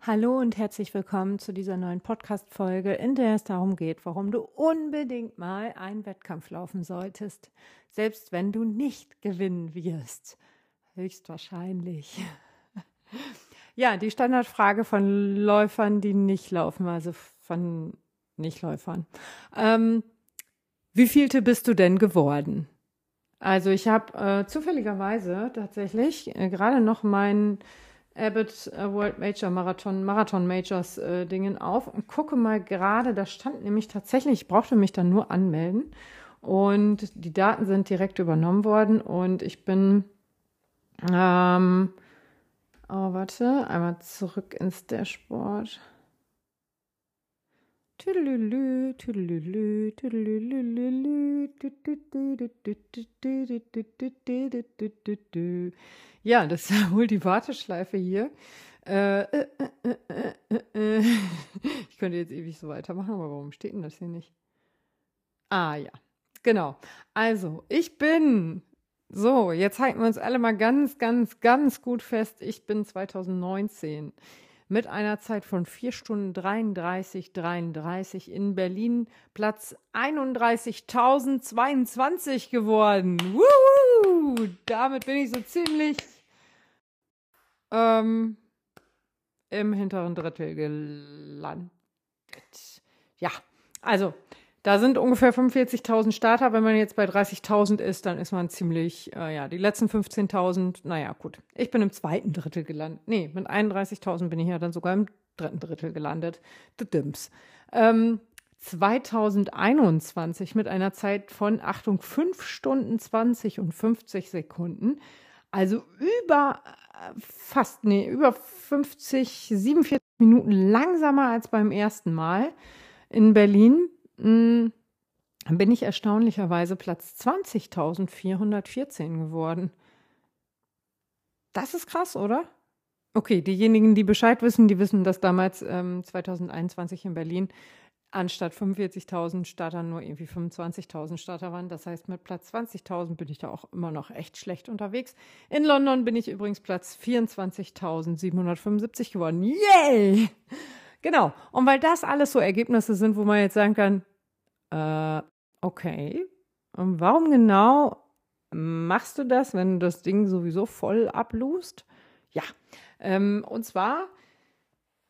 Hallo und herzlich willkommen zu dieser neuen Podcast-Folge, in der es darum geht, warum du unbedingt mal einen Wettkampf laufen solltest, selbst wenn du nicht gewinnen wirst. Höchstwahrscheinlich. Ja, die Standardfrage von Läufern, die nicht laufen, also von Nichtläufern. Ähm, wie vielte bist du denn geworden? Also ich habe äh, zufälligerweise tatsächlich äh, gerade noch meinen Abbott äh, World Major Marathon, Marathon Majors äh, Dingen auf und gucke mal gerade, da stand nämlich tatsächlich, ich brauchte mich dann nur anmelden und die Daten sind direkt übernommen worden und ich bin, ähm, oh warte, einmal zurück ins Dashboard. Ja, das ist wohl die Warteschleife hier. Ich könnte jetzt ewig so weitermachen, aber warum steht denn das hier nicht? Ah ja, genau. Also, ich bin. So, jetzt halten wir uns alle mal ganz, ganz, ganz gut fest. Ich bin 2019 mit einer Zeit von 4 Stunden 33, 33 in Berlin Platz 31.022 geworden. Woo! Damit bin ich so ziemlich ähm, im hinteren Drittel gelandet. Ja, also da sind ungefähr 45.000 Starter. Wenn man jetzt bei 30.000 ist, dann ist man ziemlich, äh, ja, die letzten 15.000, naja, gut. Ich bin im zweiten Drittel gelandet. Nee, mit 31.000 bin ich ja dann sogar im dritten Drittel gelandet. The Dims. Ähm, 2021 mit einer Zeit von, Achtung, 5 Stunden 20 und 50 Sekunden. Also über äh, fast, nee, über 50, 47 Minuten langsamer als beim ersten Mal in Berlin mh, hm, bin ich erstaunlicherweise Platz 20.414 geworden. Das ist krass, oder? Okay, diejenigen, die Bescheid wissen, die wissen, dass damals ähm, 2021 in Berlin anstatt 45.000 Starter nur irgendwie 25.000 Starter waren. Das heißt, mit Platz 20.000 bin ich da auch immer noch echt schlecht unterwegs. In London bin ich übrigens Platz 24.775 geworden. Yay! Genau. Und weil das alles so Ergebnisse sind, wo man jetzt sagen kann, äh, okay, und warum genau machst du das, wenn du das Ding sowieso voll ablust? Ja, ähm, und zwar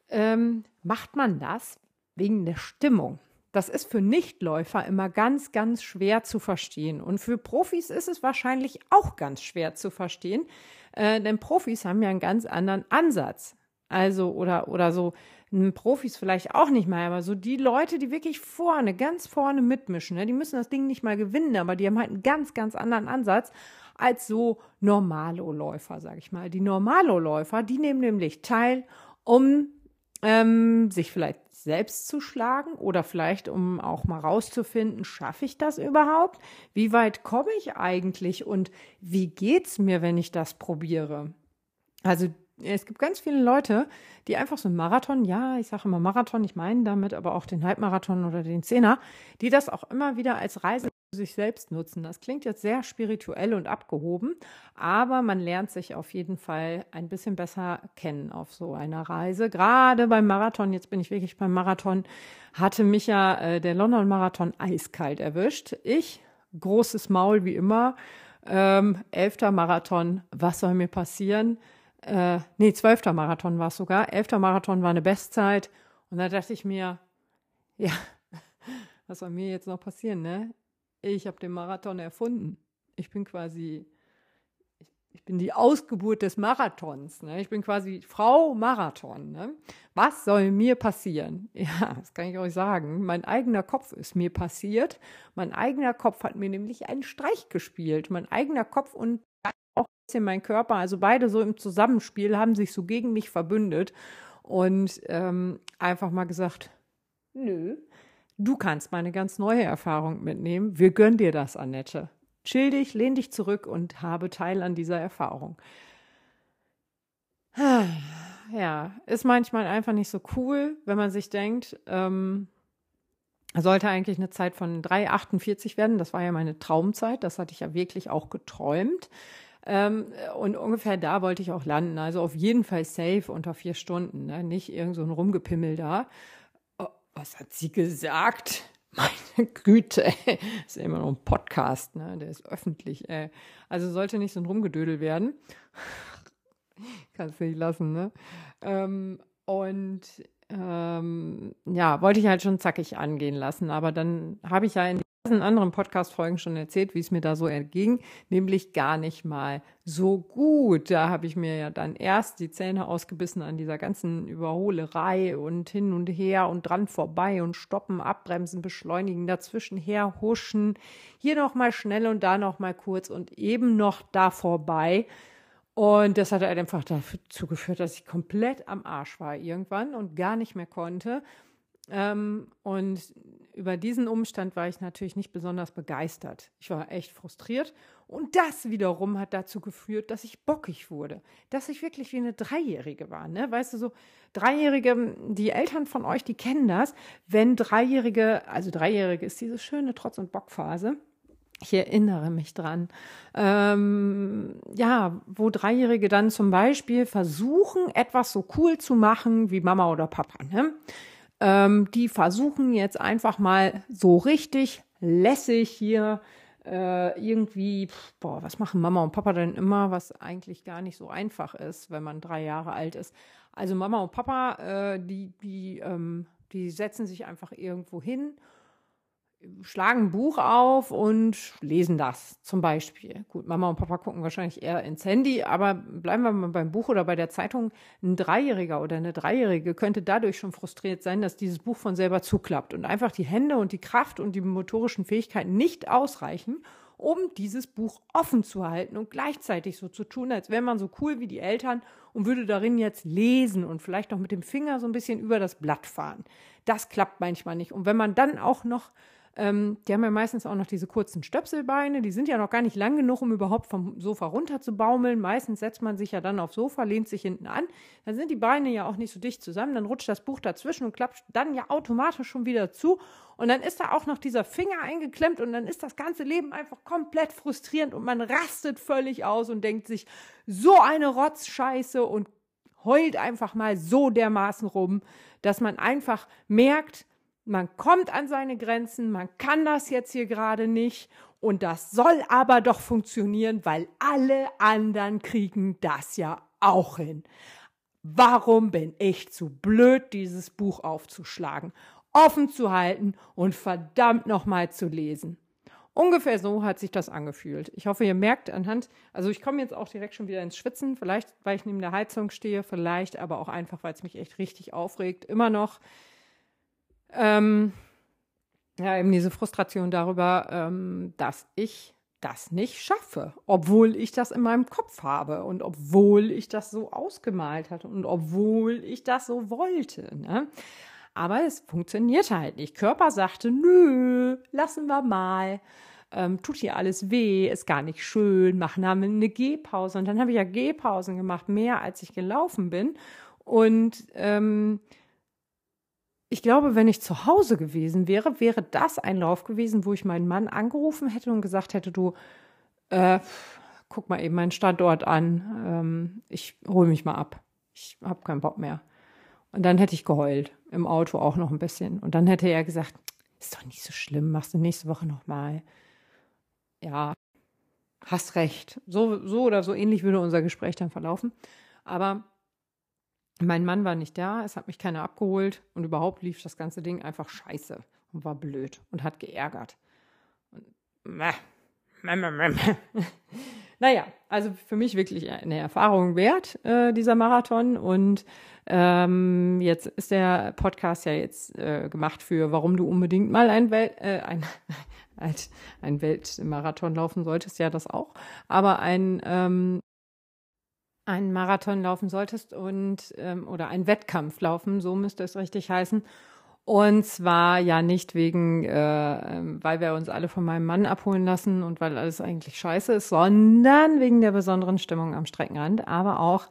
ähm, macht man das wegen der Stimmung. Das ist für Nichtläufer immer ganz, ganz schwer zu verstehen. Und für Profis ist es wahrscheinlich auch ganz schwer zu verstehen, äh, denn Profis haben ja einen ganz anderen Ansatz. Also, oder, oder so Profis vielleicht auch nicht mal, aber so die Leute, die wirklich vorne, ganz vorne mitmischen, ne, die müssen das Ding nicht mal gewinnen, aber die haben halt einen ganz, ganz anderen Ansatz als so Normalo-Läufer, sag ich mal. Die Normalo-Läufer, die nehmen nämlich teil, um ähm, sich vielleicht selbst zu schlagen oder vielleicht um auch mal rauszufinden, schaffe ich das überhaupt? Wie weit komme ich eigentlich und wie geht's mir, wenn ich das probiere? Also es gibt ganz viele Leute, die einfach so einen Marathon, ja, ich sage immer Marathon, ich meine damit aber auch den Halbmarathon oder den Zehner, die das auch immer wieder als Reise für sich selbst nutzen. Das klingt jetzt sehr spirituell und abgehoben, aber man lernt sich auf jeden Fall ein bisschen besser kennen auf so einer Reise. Gerade beim Marathon, jetzt bin ich wirklich beim Marathon, hatte mich ja äh, der London Marathon eiskalt erwischt. Ich, großes Maul wie immer, ähm, elfter Marathon, was soll mir passieren? Äh, nee, zwölfter Marathon war es sogar. Elfter Marathon war eine Bestzeit. Und da dachte ich mir, ja, was soll mir jetzt noch passieren, ne? Ich habe den Marathon erfunden. Ich bin quasi, ich, bin die Ausgeburt des Marathons. Ne? Ich bin quasi Frau Marathon. Ne? Was soll mir passieren? Ja, das kann ich euch sagen. Mein eigener Kopf ist mir passiert. Mein eigener Kopf hat mir nämlich einen Streich gespielt. Mein eigener Kopf und bisschen mein Körper, also beide so im Zusammenspiel, haben sich so gegen mich verbündet und ähm, einfach mal gesagt, nö, du kannst meine ganz neue Erfahrung mitnehmen. Wir gönnen dir das, Annette. Chill dich, lehn dich zurück und habe Teil an dieser Erfahrung. Ja, ist manchmal einfach nicht so cool, wenn man sich denkt, ähm, sollte eigentlich eine Zeit von 3,48 werden. Das war ja meine Traumzeit. Das hatte ich ja wirklich auch geträumt. Ähm, und ungefähr da wollte ich auch landen. Also auf jeden Fall safe unter vier Stunden. Ne? Nicht irgend so ein Rumgepimmel da. Oh, was hat sie gesagt? Meine Güte. Das ist immer noch ein Podcast, ne? Der ist öffentlich, ey. Also sollte nicht so ein Rumgedödel werden. Kannst nicht lassen, ne? Ähm, und ähm, ja, wollte ich halt schon zackig angehen lassen. Aber dann habe ich ja in in anderen Podcast-Folgen schon erzählt, wie es mir da so erging, nämlich gar nicht mal so gut. Da habe ich mir ja dann erst die Zähne ausgebissen an dieser ganzen Überholerei und hin und her und dran vorbei und stoppen, abbremsen, beschleunigen, dazwischen her huschen, hier noch mal schnell und da noch mal kurz und eben noch da vorbei. Und das hat halt einfach dazu geführt, dass ich komplett am Arsch war irgendwann und gar nicht mehr konnte. Ähm, und über diesen Umstand war ich natürlich nicht besonders begeistert. Ich war echt frustriert. Und das wiederum hat dazu geführt, dass ich bockig wurde. Dass ich wirklich wie eine Dreijährige war. Ne? Weißt du, so Dreijährige, die Eltern von euch, die kennen das. Wenn Dreijährige, also Dreijährige ist diese schöne Trotz- und Bockphase ich erinnere mich dran. Ähm, ja, wo Dreijährige dann zum Beispiel versuchen, etwas so cool zu machen wie Mama oder Papa. Ne? Ähm, die versuchen jetzt einfach mal so richtig lässig hier äh, irgendwie, boah, was machen Mama und Papa denn immer, was eigentlich gar nicht so einfach ist, wenn man drei Jahre alt ist. Also Mama und Papa, äh, die, die, ähm, die setzen sich einfach irgendwo hin schlagen ein Buch auf und lesen das zum Beispiel. Gut, Mama und Papa gucken wahrscheinlich eher ins Handy, aber bleiben wir mal beim Buch oder bei der Zeitung. Ein Dreijähriger oder eine Dreijährige könnte dadurch schon frustriert sein, dass dieses Buch von selber zuklappt und einfach die Hände und die Kraft und die motorischen Fähigkeiten nicht ausreichen, um dieses Buch offen zu halten und gleichzeitig so zu tun, als wäre man so cool wie die Eltern und würde darin jetzt lesen und vielleicht noch mit dem Finger so ein bisschen über das Blatt fahren. Das klappt manchmal nicht. Und wenn man dann auch noch ähm, die haben ja meistens auch noch diese kurzen Stöpselbeine. Die sind ja noch gar nicht lang genug, um überhaupt vom Sofa runter zu baumeln. Meistens setzt man sich ja dann aufs Sofa, lehnt sich hinten an. Dann sind die Beine ja auch nicht so dicht zusammen. Dann rutscht das Buch dazwischen und klappt dann ja automatisch schon wieder zu. Und dann ist da auch noch dieser Finger eingeklemmt und dann ist das ganze Leben einfach komplett frustrierend und man rastet völlig aus und denkt sich, so eine Rotzscheiße und heult einfach mal so dermaßen rum, dass man einfach merkt, man kommt an seine Grenzen, man kann das jetzt hier gerade nicht und das soll aber doch funktionieren, weil alle anderen kriegen das ja auch hin. Warum bin ich zu blöd, dieses Buch aufzuschlagen, offen zu halten und verdammt nochmal zu lesen? Ungefähr so hat sich das angefühlt. Ich hoffe, ihr merkt anhand, also ich komme jetzt auch direkt schon wieder ins Schwitzen, vielleicht weil ich neben der Heizung stehe, vielleicht aber auch einfach, weil es mich echt richtig aufregt. Immer noch ähm, ja, eben diese Frustration darüber, ähm, dass ich das nicht schaffe, obwohl ich das in meinem Kopf habe und obwohl ich das so ausgemalt hatte und obwohl ich das so wollte. Ne? Aber es funktioniert halt nicht. Körper sagte, nö, lassen wir mal. Ähm, tut hier alles weh, ist gar nicht schön, machen wir eine Gehpause. Und dann habe ich ja Gehpausen gemacht, mehr als ich gelaufen bin. Und ähm, ich glaube, wenn ich zu Hause gewesen wäre, wäre das ein Lauf gewesen, wo ich meinen Mann angerufen hätte und gesagt hätte, du, äh, guck mal eben meinen Standort an, ähm, ich hole mich mal ab. Ich habe keinen Bock mehr. Und dann hätte ich geheult, im Auto auch noch ein bisschen. Und dann hätte er gesagt, ist doch nicht so schlimm, machst du nächste Woche nochmal. Ja, hast recht. So, so oder so ähnlich würde unser Gespräch dann verlaufen. Aber mein Mann war nicht da, es hat mich keiner abgeholt und überhaupt lief das ganze Ding einfach scheiße und war blöd und hat geärgert. Und, mäh, mäh, mäh, naja, also für mich wirklich eine Erfahrung wert, äh, dieser Marathon. Und ähm, jetzt ist der Podcast ja jetzt äh, gemacht für, warum du unbedingt mal ein, Wel äh, ein, ein Weltmarathon laufen solltest, ja das auch. Aber ein ähm, einen Marathon laufen solltest und ähm, oder einen Wettkampf laufen, so müsste es richtig heißen. Und zwar ja nicht wegen, äh, ähm, weil wir uns alle von meinem Mann abholen lassen und weil alles eigentlich scheiße ist, sondern wegen der besonderen Stimmung am Streckenrand, aber auch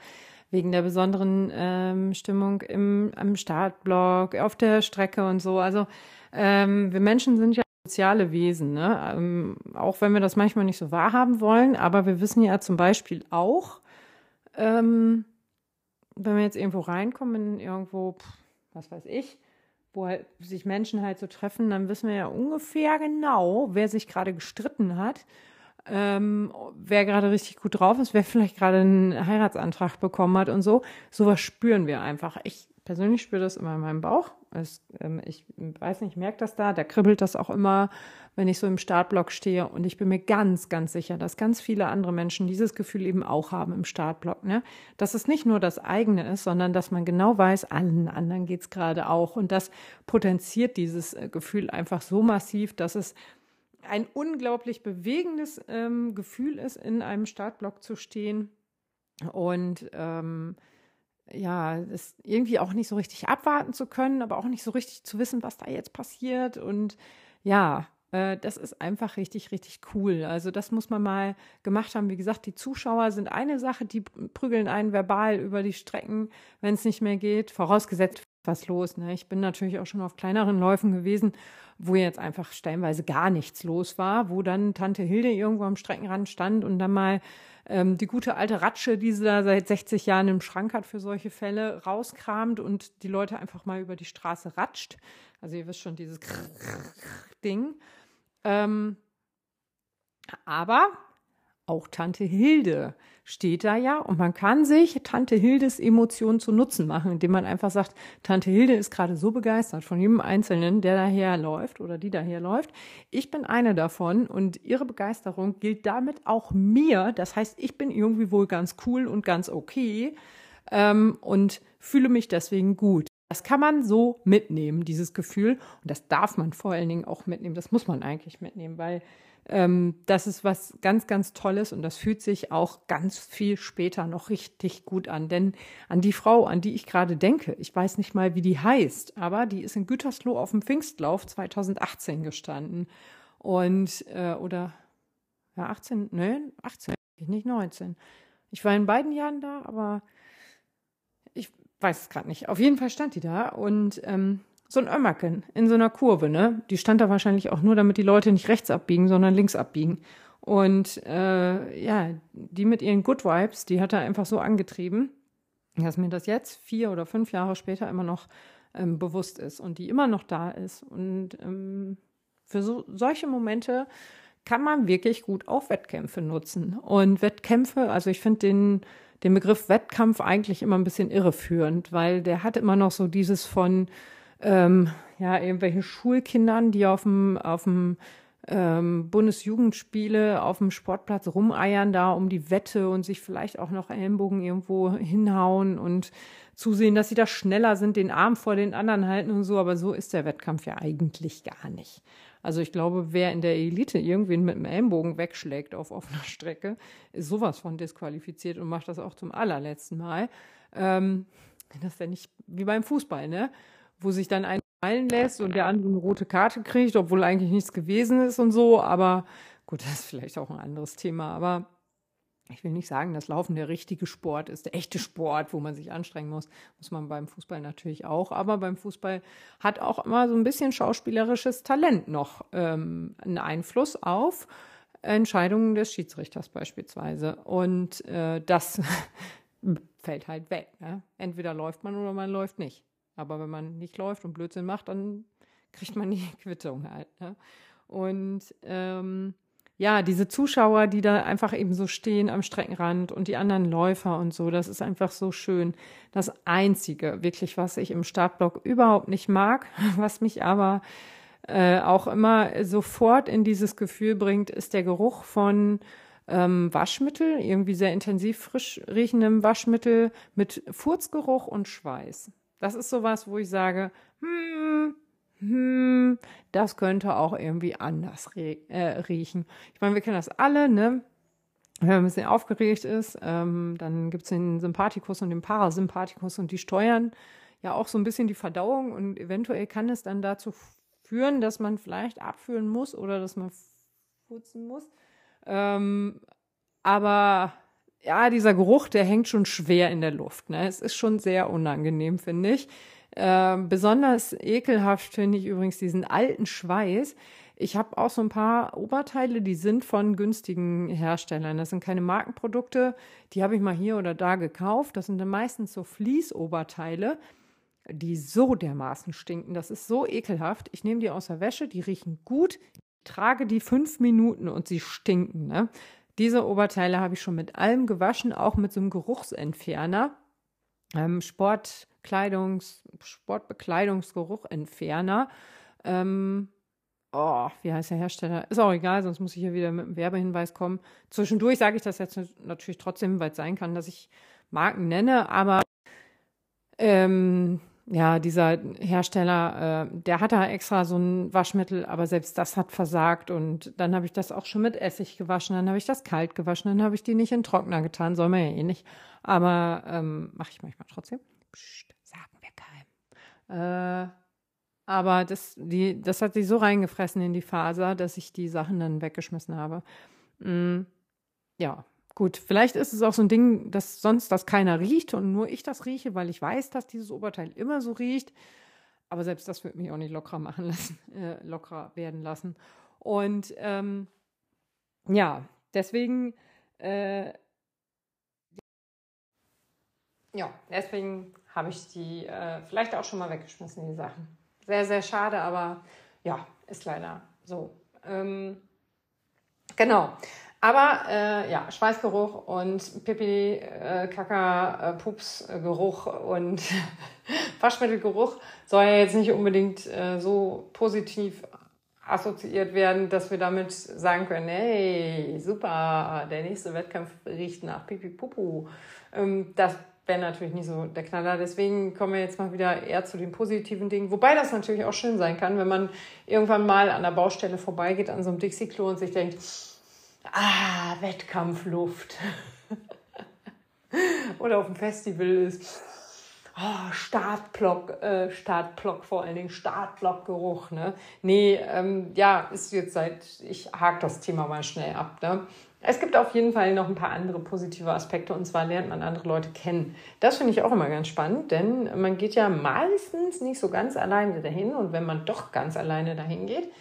wegen der besonderen ähm, Stimmung im, am Startblock, auf der Strecke und so. Also ähm, wir Menschen sind ja soziale Wesen, ne? Ähm, auch wenn wir das manchmal nicht so wahrhaben wollen, aber wir wissen ja zum Beispiel auch, ähm, wenn wir jetzt irgendwo reinkommen, in irgendwo, was weiß ich, wo halt sich Menschen halt so treffen, dann wissen wir ja ungefähr genau, wer sich gerade gestritten hat, ähm, wer gerade richtig gut drauf ist, wer vielleicht gerade einen Heiratsantrag bekommen hat und so. Sowas spüren wir einfach. Ich persönlich spüre das immer in meinem Bauch. Es, ähm, ich weiß nicht, ich merke das da, da kribbelt das auch immer, wenn ich so im Startblock stehe. Und ich bin mir ganz, ganz sicher, dass ganz viele andere Menschen dieses Gefühl eben auch haben im Startblock. Ne? Dass es nicht nur das eigene ist, sondern dass man genau weiß, allen anderen geht es gerade auch. Und das potenziert dieses äh, Gefühl einfach so massiv, dass es ein unglaublich bewegendes ähm, Gefühl ist, in einem Startblock zu stehen. Und ähm, ja, das irgendwie auch nicht so richtig abwarten zu können, aber auch nicht so richtig zu wissen, was da jetzt passiert. Und ja, äh, das ist einfach richtig, richtig cool. Also das muss man mal gemacht haben. Wie gesagt, die Zuschauer sind eine Sache, die prügeln einen verbal über die Strecken, wenn es nicht mehr geht. Vorausgesetzt, was los. Ne? Ich bin natürlich auch schon auf kleineren Läufen gewesen, wo jetzt einfach stellenweise gar nichts los war, wo dann Tante Hilde irgendwo am Streckenrand stand und dann mal ähm, die gute alte Ratsche, die sie da seit 60 Jahren im Schrank hat für solche Fälle, rauskramt und die Leute einfach mal über die Straße ratscht. Also ihr wisst schon, dieses Ding. Ähm, aber auch Tante Hilde steht da ja und man kann sich Tante Hildes Emotionen zu Nutzen machen, indem man einfach sagt, Tante Hilde ist gerade so begeistert von jedem Einzelnen, der daherläuft oder die daherläuft. Ich bin eine davon und ihre Begeisterung gilt damit auch mir. Das heißt, ich bin irgendwie wohl ganz cool und ganz okay ähm, und fühle mich deswegen gut. Das kann man so mitnehmen, dieses Gefühl. Und das darf man vor allen Dingen auch mitnehmen. Das muss man eigentlich mitnehmen, weil ähm, das ist was ganz, ganz Tolles und das fühlt sich auch ganz viel später noch richtig gut an. Denn an die Frau, an die ich gerade denke, ich weiß nicht mal, wie die heißt, aber die ist in Gütersloh auf dem Pfingstlauf 2018 gestanden. Und, äh, oder, ja, 18, ne, 18, nicht 19. Ich war in beiden Jahren da, aber weiß es gerade nicht. Auf jeden Fall stand die da und ähm, so ein Ömmerken in so einer Kurve, ne? Die stand da wahrscheinlich auch nur, damit die Leute nicht rechts abbiegen, sondern links abbiegen. Und äh, ja, die mit ihren Good Vibes, die hat er einfach so angetrieben, dass mir das jetzt vier oder fünf Jahre später immer noch ähm, bewusst ist und die immer noch da ist. Und ähm, für so, solche Momente kann man wirklich gut auch Wettkämpfe nutzen. Und Wettkämpfe, also ich finde den, den Begriff Wettkampf eigentlich immer ein bisschen irreführend, weil der hat immer noch so dieses von, ähm, ja, irgendwelche Schulkindern, die auf dem, auf dem ähm, Bundesjugendspiele auf dem Sportplatz rumeiern da um die Wette und sich vielleicht auch noch Ellenbogen irgendwo hinhauen und zusehen, dass sie da schneller sind, den Arm vor den anderen halten und so. Aber so ist der Wettkampf ja eigentlich gar nicht. Also ich glaube, wer in der Elite irgendwen mit dem Ellenbogen wegschlägt auf offener Strecke, ist sowas von disqualifiziert und macht das auch zum allerletzten Mal. Ähm, das ist ja nicht wie beim Fußball, ne? wo sich dann einer fallen lässt und der andere eine rote Karte kriegt, obwohl eigentlich nichts gewesen ist und so. Aber gut, das ist vielleicht auch ein anderes Thema. Aber ich will nicht sagen, dass Laufen der richtige Sport ist, der echte Sport, wo man sich anstrengen muss. Muss man beim Fußball natürlich auch. Aber beim Fußball hat auch immer so ein bisschen schauspielerisches Talent noch ähm, einen Einfluss auf Entscheidungen des Schiedsrichters beispielsweise. Und äh, das fällt halt weg. Ne? Entweder läuft man oder man läuft nicht. Aber wenn man nicht läuft und Blödsinn macht, dann kriegt man die Quittung halt. Ne? Und ähm, ja, diese Zuschauer, die da einfach eben so stehen am Streckenrand und die anderen Läufer und so, das ist einfach so schön. Das Einzige, wirklich, was ich im Startblock überhaupt nicht mag, was mich aber äh, auch immer sofort in dieses Gefühl bringt, ist der Geruch von ähm, Waschmittel, irgendwie sehr intensiv frisch riechendem Waschmittel mit Furzgeruch und Schweiß. Das ist sowas, wo ich sage, hm, hm, das könnte auch irgendwie anders äh, riechen. Ich meine, wir kennen das alle, ne? Wenn man ein bisschen aufgeregt ist, ähm, dann gibt es den Sympathikus und den Parasympathikus und die steuern ja auch so ein bisschen die Verdauung und eventuell kann es dann dazu führen, dass man vielleicht abführen muss oder dass man putzen muss. Ähm, aber ja, dieser Geruch, der hängt schon schwer in der Luft. Ne? Es ist schon sehr unangenehm, finde ich. Äh, besonders ekelhaft finde ich übrigens diesen alten Schweiß. Ich habe auch so ein paar Oberteile, die sind von günstigen Herstellern. Das sind keine Markenprodukte, die habe ich mal hier oder da gekauft. Das sind dann meistens so Fließoberteile, die so dermaßen stinken. Das ist so ekelhaft. Ich nehme die aus der Wäsche, die riechen gut, trage die fünf Minuten und sie stinken. Ne? Diese Oberteile habe ich schon mit allem gewaschen, auch mit so einem Geruchsentferner. Ähm, Sportkleidungs, Sportbekleidungsgeruchentferner. Ähm, oh, wie heißt der Hersteller? Ist auch egal, sonst muss ich hier wieder mit einem Werbehinweis kommen. Zwischendurch sage ich das jetzt natürlich trotzdem, weil es sein kann, dass ich Marken nenne, aber ähm, ja, dieser Hersteller, äh, der hatte extra so ein Waschmittel, aber selbst das hat versagt. Und dann habe ich das auch schon mit Essig gewaschen, dann habe ich das kalt gewaschen, dann habe ich die nicht in Trockner getan, soll man ja eh nicht. Aber ähm, mache ich manchmal trotzdem. Psst, sagen wir keinem. Äh, aber das, die, das hat sich so reingefressen in die Faser, dass ich die Sachen dann weggeschmissen habe. Mm, ja, gut. Vielleicht ist es auch so ein Ding, dass sonst das keiner riecht und nur ich das rieche, weil ich weiß, dass dieses Oberteil immer so riecht. Aber selbst das wird mich auch nicht lockerer machen lassen, äh, lockerer werden lassen. Und ähm, ja, deswegen, äh, ja, deswegen habe ich die äh, vielleicht auch schon mal weggeschmissen, die Sachen. Sehr, sehr schade, aber ja, ist leider so. Ähm, genau. Aber äh, ja, Schweißgeruch und Pipi, äh, Kaka, äh, Pupsgeruch und Waschmittelgeruch soll ja jetzt nicht unbedingt äh, so positiv assoziiert werden, dass wir damit sagen können, hey, super, der nächste Wettkampf riecht nach Pipi Pupu. Ähm, das wäre natürlich nicht so der Knaller. Deswegen kommen wir jetzt mal wieder eher zu den positiven Dingen. Wobei das natürlich auch schön sein kann, wenn man irgendwann mal an der Baustelle vorbeigeht, an so einem Dixie-Klo und sich denkt, ah, Wettkampfluft. Oder auf dem Festival ist, oh, Startblock, äh, Startblock vor allen Dingen, Startblockgeruch. Ne? Nee, ähm, ja, ist jetzt seit, ich hake das Thema mal schnell ab. Ne? Es gibt auf jeden Fall noch ein paar andere positive Aspekte und zwar lernt man andere Leute kennen. Das finde ich auch immer ganz spannend, denn man geht ja meistens nicht so ganz alleine dahin und wenn man doch ganz alleine dahin geht,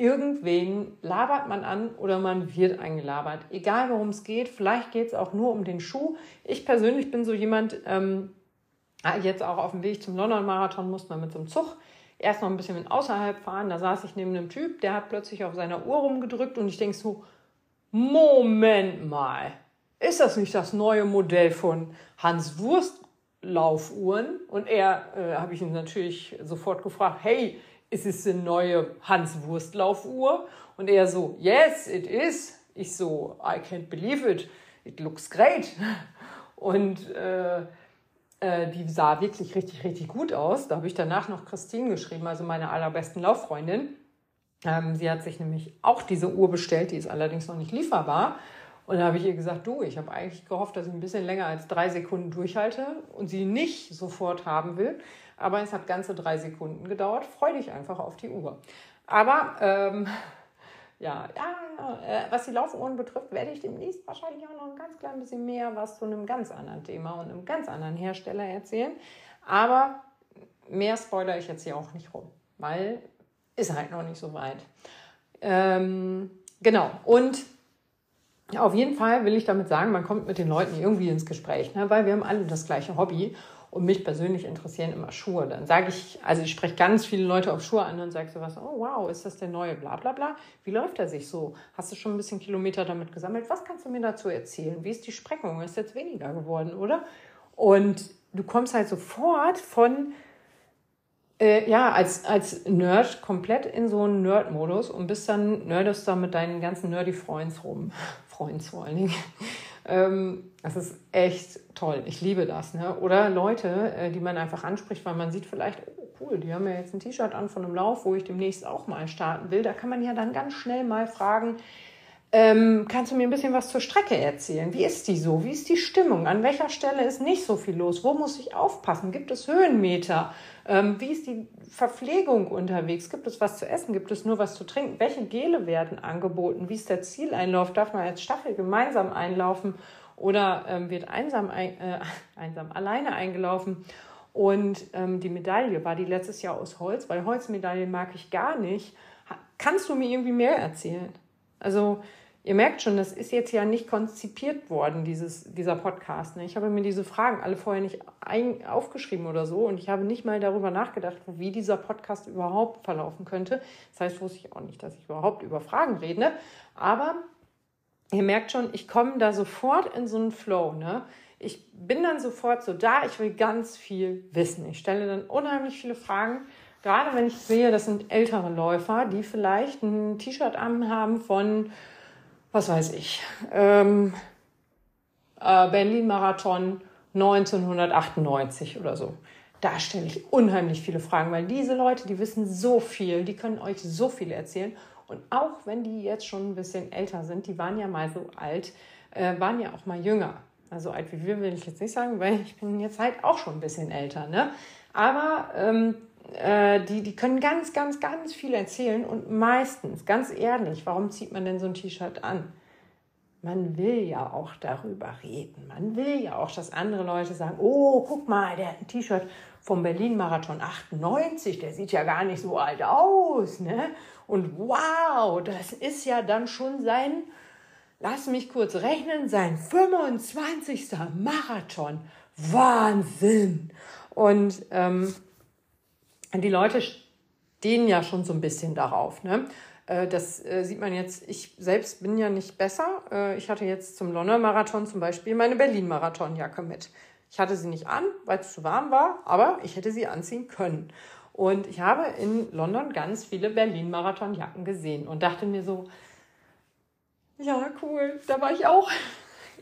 irgendwen labert man an oder man wird eingelabert. Egal worum es geht, vielleicht geht es auch nur um den Schuh. Ich persönlich bin so jemand, ähm, ah, jetzt auch auf dem Weg zum London-Marathon musste man mit so einem Zug erst noch ein bisschen außerhalb fahren. Da saß ich neben einem Typ, der hat plötzlich auf seiner Uhr rumgedrückt und ich denke so, Moment mal, ist das nicht das neue Modell von Hans Wurst Laufuhren? Und er, äh, habe ich ihn natürlich sofort gefragt, hey, ist es eine neue Hans Wurst Laufuhr? Und er so, yes, it is. Ich so, I can't believe it. It looks great. Und äh, äh, die sah wirklich richtig, richtig gut aus. Da habe ich danach noch Christine geschrieben, also meine allerbesten Lauffreundin. Ähm, sie hat sich nämlich auch diese Uhr bestellt, die ist allerdings noch nicht lieferbar. Und da habe ich ihr gesagt, du, ich habe eigentlich gehofft, dass ich ein bisschen länger als drei Sekunden durchhalte und sie nicht sofort haben will. Aber es hat ganze drei Sekunden gedauert. Freu dich einfach auf die Uhr. Aber ähm, ja, ja äh, was die Laufuhren betrifft, werde ich demnächst wahrscheinlich auch noch ein ganz klein bisschen mehr was zu einem ganz anderen Thema und einem ganz anderen Hersteller erzählen. Aber mehr spoilere ich jetzt hier auch nicht rum, weil ist halt noch nicht so weit. Ähm, genau, und auf jeden Fall will ich damit sagen, man kommt mit den Leuten irgendwie ins Gespräch, ne? weil wir haben alle das gleiche Hobby und mich persönlich interessieren immer Schuhe. Dann sage ich, also ich spreche ganz viele Leute auf Schuhe an und sage so was, oh wow, ist das der neue, bla bla bla. Wie läuft er sich so? Hast du schon ein bisschen Kilometer damit gesammelt? Was kannst du mir dazu erzählen? Wie ist die Spreckung? Ist jetzt weniger geworden, oder? Und du kommst halt sofort von äh, ja, als, als Nerd komplett in so einen Nerd-Modus und bist dann, nerdest da mit deinen ganzen Nerdy-Freunds rum. Freunds vor allen Dingen. Ähm, das ist echt toll. Ich liebe das. Ne? Oder Leute, äh, die man einfach anspricht, weil man sieht vielleicht, oh cool, die haben ja jetzt ein T-Shirt an von einem Lauf, wo ich demnächst auch mal starten will. Da kann man ja dann ganz schnell mal fragen, ähm, kannst du mir ein bisschen was zur Strecke erzählen? Wie ist die so? Wie ist die Stimmung? An welcher Stelle ist nicht so viel los? Wo muss ich aufpassen? Gibt es Höhenmeter? Ähm, wie ist die Verpflegung unterwegs? Gibt es was zu essen? Gibt es nur was zu trinken? Welche Gele werden angeboten? Wie ist der Zieleinlauf? Darf man als Staffel gemeinsam einlaufen oder ähm, wird einsam, ein, äh, einsam alleine eingelaufen? Und ähm, die Medaille war die letztes Jahr aus Holz, weil Holzmedaillen mag ich gar nicht kannst du mir irgendwie mehr erzählen? Also, ihr merkt schon, das ist jetzt ja nicht konzipiert worden, dieses, dieser Podcast. Ne? Ich habe mir diese Fragen alle vorher nicht aufgeschrieben oder so und ich habe nicht mal darüber nachgedacht, wie dieser Podcast überhaupt verlaufen könnte. Das heißt, wusste ich auch nicht, dass ich überhaupt über Fragen rede. Aber ihr merkt schon, ich komme da sofort in so einen Flow. Ne? Ich bin dann sofort so da, ich will ganz viel wissen. Ich stelle dann unheimlich viele Fragen Gerade wenn ich sehe, das sind ältere Läufer, die vielleicht ein T-Shirt anhaben von, was weiß ich, ähm, äh, Berlin-Marathon 1998 oder so. Da stelle ich unheimlich viele Fragen, weil diese Leute, die wissen so viel, die können euch so viel erzählen. Und auch wenn die jetzt schon ein bisschen älter sind, die waren ja mal so alt, äh, waren ja auch mal jünger. Also alt wie wir will ich jetzt nicht sagen, weil ich bin jetzt halt auch schon ein bisschen älter. Ne? Aber ähm, äh, die, die können ganz, ganz, ganz viel erzählen und meistens, ganz ehrlich, warum zieht man denn so ein T-Shirt an? Man will ja auch darüber reden. Man will ja auch, dass andere Leute sagen, oh, guck mal, der hat ein T-Shirt vom Berlin-Marathon 98, der sieht ja gar nicht so alt aus, ne? Und wow, das ist ja dann schon sein, lass mich kurz rechnen, sein 25. Marathon. Wahnsinn! Und ähm, die Leute stehen ja schon so ein bisschen darauf. Ne? Äh, das äh, sieht man jetzt, ich selbst bin ja nicht besser. Äh, ich hatte jetzt zum London Marathon zum Beispiel meine Berlin Marathonjacke mit. Ich hatte sie nicht an, weil es zu warm war, aber ich hätte sie anziehen können. Und ich habe in London ganz viele Berlin Marathonjacken gesehen und dachte mir so, ja, cool, da war ich auch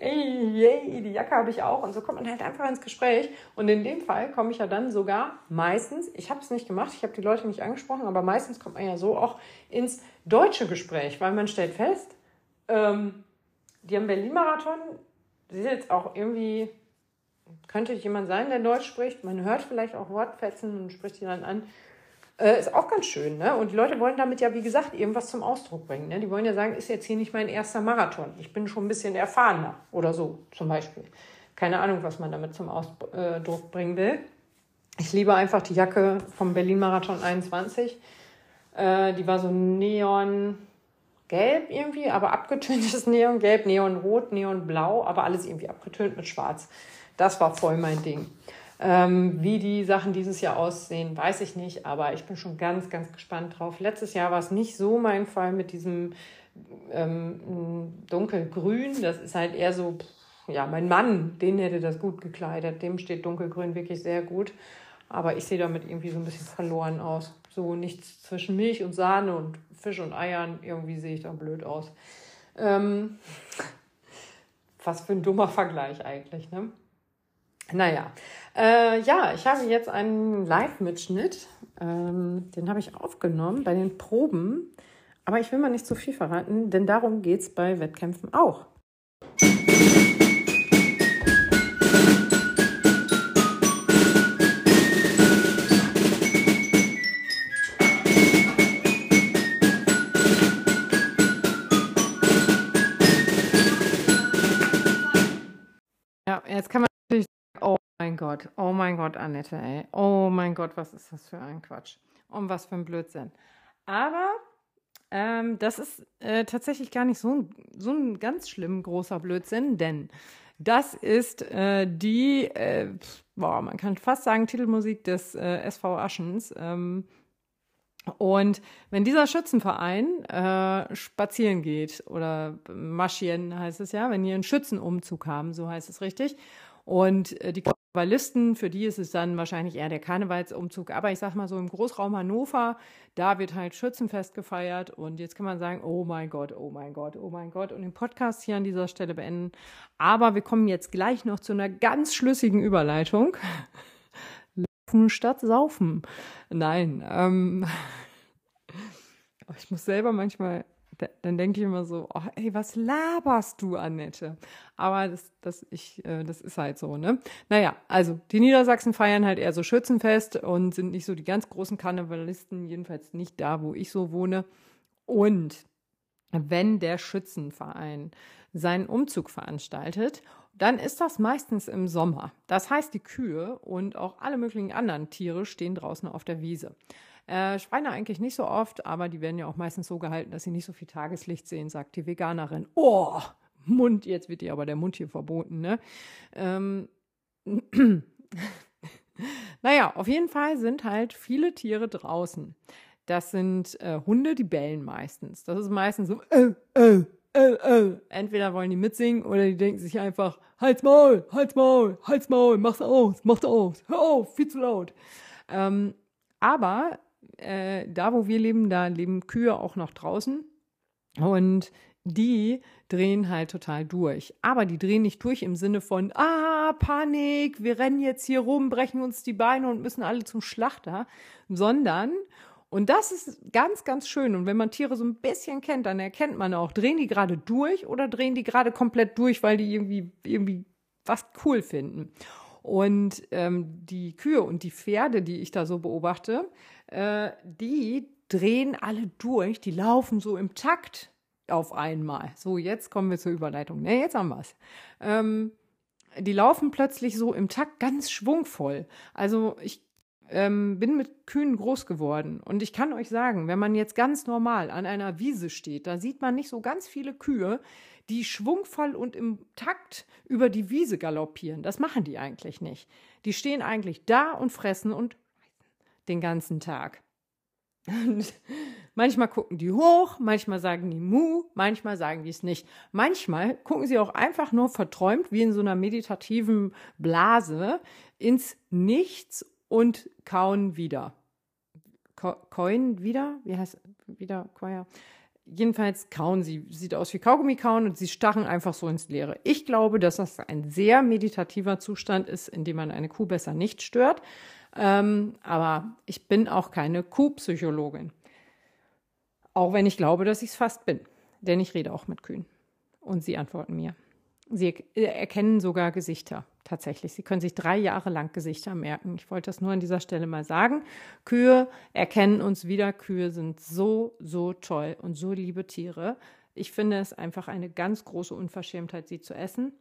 ey, yay, die Jacke habe ich auch. Und so kommt man halt einfach ins Gespräch. Und in dem Fall komme ich ja dann sogar meistens, ich habe es nicht gemacht, ich habe die Leute nicht angesprochen, aber meistens kommt man ja so auch ins deutsche Gespräch, weil man stellt fest, ähm, die haben Berlin-Marathon, sie ist jetzt auch irgendwie, könnte jemand sein, der Deutsch spricht. Man hört vielleicht auch Wortfetzen und spricht die dann an. Äh, ist auch ganz schön, ne? Und die Leute wollen damit ja, wie gesagt, irgendwas zum Ausdruck bringen. Ne? Die wollen ja sagen, ist jetzt hier nicht mein erster Marathon. Ich bin schon ein bisschen erfahrener oder so, zum Beispiel. Keine Ahnung, was man damit zum Ausdruck bringen will. Ich liebe einfach die Jacke vom Berlin Marathon 21. Äh, die war so neongelb irgendwie, aber abgetöntes Neongelb, Neonrot, Neonblau, aber alles irgendwie abgetönt mit Schwarz. Das war voll mein Ding. Ähm, wie die Sachen dieses Jahr aussehen, weiß ich nicht, aber ich bin schon ganz, ganz gespannt drauf. Letztes Jahr war es nicht so mein Fall mit diesem ähm, dunkelgrün. Das ist halt eher so, ja, mein Mann, den hätte das gut gekleidet. Dem steht dunkelgrün wirklich sehr gut. Aber ich sehe damit irgendwie so ein bisschen verloren aus. So nichts zwischen Milch und Sahne und Fisch und Eiern. Irgendwie sehe ich da blöd aus. Ähm, was für ein dummer Vergleich eigentlich, ne? Naja, äh, ja, ich habe jetzt einen Live-Mitschnitt. Ähm, den habe ich aufgenommen bei den Proben. Aber ich will mal nicht zu viel verraten, denn darum geht es bei Wettkämpfen auch. Gott, oh mein Gott, Annette, ey. Oh mein Gott, was ist das für ein Quatsch? Und was für ein Blödsinn. Aber ähm, das ist äh, tatsächlich gar nicht so ein, so ein ganz schlimm großer Blödsinn, denn das ist äh, die, äh, boah, man kann fast sagen, Titelmusik des äh, SV Aschens. Ähm, und wenn dieser Schützenverein äh, spazieren geht oder marschieren heißt es ja, wenn die einen Schützenumzug haben, so heißt es richtig, und äh, die Karnevalisten, für die ist es dann wahrscheinlich eher der Karnevalsumzug. Aber ich sag mal so im Großraum Hannover, da wird halt Schützenfest gefeiert. Und jetzt kann man sagen, oh mein Gott, oh mein Gott, oh mein Gott. Und den Podcast hier an dieser Stelle beenden. Aber wir kommen jetzt gleich noch zu einer ganz schlüssigen Überleitung. Laufen statt saufen. Nein, ähm, ich muss selber manchmal dann denke ich immer so, oh, ey, was laberst du, Annette? Aber das, das, ich, äh, das ist halt so, ne? Naja, also die Niedersachsen feiern halt eher so Schützenfest und sind nicht so die ganz großen Karnevalisten, jedenfalls nicht da, wo ich so wohne. Und wenn der Schützenverein seinen Umzug veranstaltet, dann ist das meistens im Sommer. Das heißt, die Kühe und auch alle möglichen anderen Tiere stehen draußen auf der Wiese. Äh, Schweine eigentlich nicht so oft, aber die werden ja auch meistens so gehalten, dass sie nicht so viel Tageslicht sehen, sagt die Veganerin. Oh, Mund, jetzt wird dir aber der Mund hier verboten, ne? Ähm, naja, auf jeden Fall sind halt viele Tiere draußen. Das sind äh, Hunde, die bellen meistens. Das ist meistens so, äh, äh, äh, äh. Entweder wollen die mitsingen oder die denken sich einfach, Halt's Maul, Halt's Maul, Halt's Maul, mach's aus, mach's aus, hör auf, viel zu laut. Ähm, aber äh, da, wo wir leben, da leben Kühe auch noch draußen. Und die drehen halt total durch. Aber die drehen nicht durch im Sinne von, ah, Panik, wir rennen jetzt hier rum, brechen uns die Beine und müssen alle zum Schlachter, sondern, und das ist ganz, ganz schön. Und wenn man Tiere so ein bisschen kennt, dann erkennt man auch, drehen die gerade durch oder drehen die gerade komplett durch, weil die irgendwie, irgendwie was cool finden. Und ähm, die Kühe und die Pferde, die ich da so beobachte, äh, die drehen alle durch, die laufen so im Takt auf einmal. So, jetzt kommen wir zur Überleitung. Ne, jetzt haben wir es. Ähm, die laufen plötzlich so im Takt ganz schwungvoll. Also ich ähm, bin mit Kühen groß geworden und ich kann euch sagen, wenn man jetzt ganz normal an einer Wiese steht, da sieht man nicht so ganz viele Kühe, die schwungvoll und im Takt über die Wiese galoppieren. Das machen die eigentlich nicht. Die stehen eigentlich da und fressen und den ganzen Tag. Und manchmal gucken die hoch, manchmal sagen die Mu, manchmal sagen die es nicht. Manchmal gucken sie auch einfach nur verträumt, wie in so einer meditativen Blase, ins Nichts und kauen wieder. Coin wieder? Wie heißt wieder? Koya? Jedenfalls kauen sie. Sieht aus wie Kaugummi kauen und sie stachen einfach so ins Leere. Ich glaube, dass das ein sehr meditativer Zustand ist, in dem man eine Kuh besser nicht stört. Ähm, aber ich bin auch keine Kuhpsychologin. Auch wenn ich glaube, dass ich es fast bin. Denn ich rede auch mit Kühen. Und sie antworten mir. Sie erkennen sogar Gesichter. Tatsächlich. Sie können sich drei Jahre lang Gesichter merken. Ich wollte das nur an dieser Stelle mal sagen. Kühe erkennen uns wieder. Kühe sind so, so toll und so liebe Tiere. Ich finde es einfach eine ganz große Unverschämtheit, sie zu essen.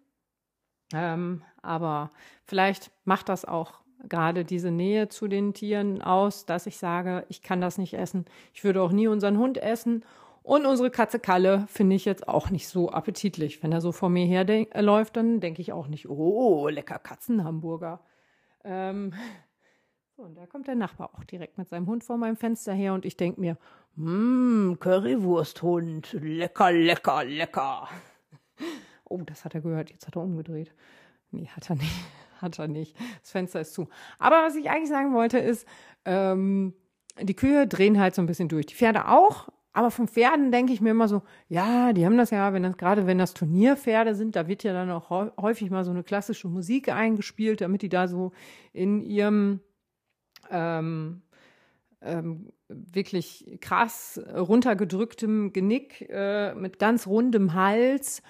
Ähm, aber vielleicht macht das auch gerade diese Nähe zu den Tieren aus, dass ich sage, ich kann das nicht essen. Ich würde auch nie unseren Hund essen. Und unsere Katze Kalle finde ich jetzt auch nicht so appetitlich. Wenn er so vor mir her äh, dann denke ich auch nicht, oh, lecker Katzenhamburger. Ähm, so, und da kommt der Nachbar auch direkt mit seinem Hund vor meinem Fenster her und ich denke mir, mmm, Currywursthund, lecker, lecker, lecker. Oh, das hat er gehört, jetzt hat er umgedreht. Nee, hat er nicht. Hat er nicht. Das Fenster ist zu. Aber was ich eigentlich sagen wollte, ist, ähm, die Kühe drehen halt so ein bisschen durch. Die Pferde auch. Aber von Pferden denke ich mir immer so, ja, die haben das ja, wenn das, gerade wenn das Turnierpferde sind, da wird ja dann auch häufig mal so eine klassische Musik eingespielt, damit die da so in ihrem ähm, ähm, wirklich krass runtergedrücktem Genick äh, mit ganz rundem Hals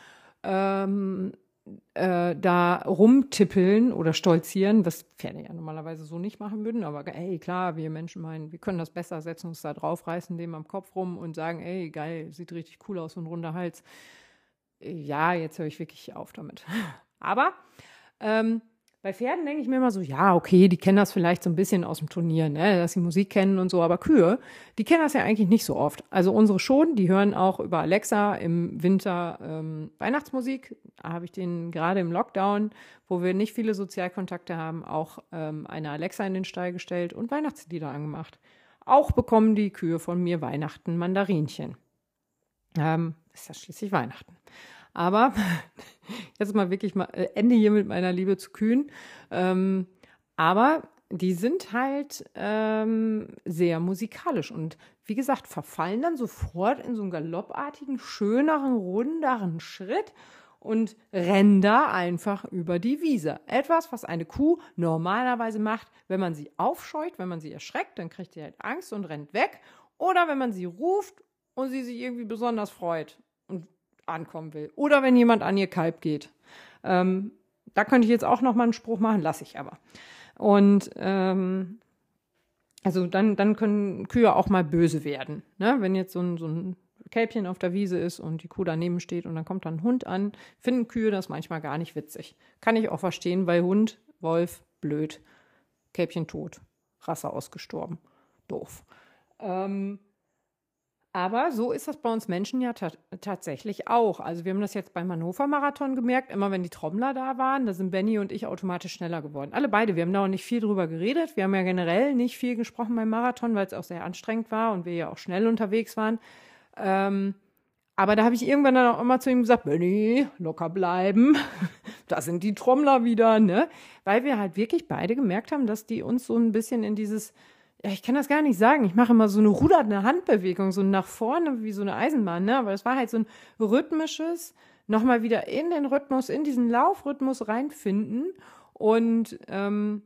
ähm, äh, da rumtippeln oder stolzieren, was Pferde ja normalerweise so nicht machen würden, aber ey, klar, wir Menschen meinen, wir können das besser, setzen uns da drauf, reißen dem am Kopf rum und sagen, ey, geil, sieht richtig cool aus, ein runder Hals. Ja, jetzt höre ich wirklich auf damit. Aber ähm, bei Pferden denke ich mir immer so, ja, okay, die kennen das vielleicht so ein bisschen aus dem Turnier, ne, dass sie Musik kennen und so, aber Kühe, die kennen das ja eigentlich nicht so oft. Also unsere schon, die hören auch über Alexa im Winter ähm, Weihnachtsmusik. Habe ich den gerade im Lockdown, wo wir nicht viele Sozialkontakte haben, auch ähm, eine Alexa in den Stall gestellt und Weihnachtslieder angemacht. Auch bekommen die Kühe von mir Weihnachten Mandarinchen. Ähm, ist ja schließlich Weihnachten. Aber jetzt mal wirklich mal äh, Ende hier mit meiner Liebe zu Kühen. Ähm, aber die sind halt ähm, sehr musikalisch und wie gesagt, verfallen dann sofort in so einen galoppartigen, schöneren, runderen Schritt und rennen da einfach über die Wiese. Etwas, was eine Kuh normalerweise macht, wenn man sie aufscheucht, wenn man sie erschreckt, dann kriegt sie halt Angst und rennt weg. Oder wenn man sie ruft und sie sich irgendwie besonders freut ankommen will. Oder wenn jemand an ihr Kalb geht. Ähm, da könnte ich jetzt auch noch mal einen Spruch machen, lasse ich aber. Und ähm, also dann, dann können Kühe auch mal böse werden. Ne? Wenn jetzt so ein, so ein Kälbchen auf der Wiese ist und die Kuh daneben steht und dann kommt dann ein Hund an, finden Kühe das manchmal gar nicht witzig. Kann ich auch verstehen, weil Hund, Wolf, blöd, Kälbchen tot, Rasse ausgestorben, doof. Ähm, aber so ist das bei uns Menschen ja ta tatsächlich auch. Also wir haben das jetzt beim Hannover-Marathon gemerkt, immer wenn die Trommler da waren, da sind Benny und ich automatisch schneller geworden. Alle beide, wir haben da auch nicht viel drüber geredet. Wir haben ja generell nicht viel gesprochen beim Marathon, weil es auch sehr anstrengend war und wir ja auch schnell unterwegs waren. Ähm, aber da habe ich irgendwann dann auch immer zu ihm gesagt, Benny, locker bleiben. da sind die Trommler wieder, ne? Weil wir halt wirklich beide gemerkt haben, dass die uns so ein bisschen in dieses ich kann das gar nicht sagen. Ich mache immer so eine rudernde Handbewegung, so nach vorne wie so eine Eisenbahn, ne? Aber es war halt so ein rhythmisches, nochmal wieder in den Rhythmus, in diesen Laufrhythmus reinfinden. Und ähm,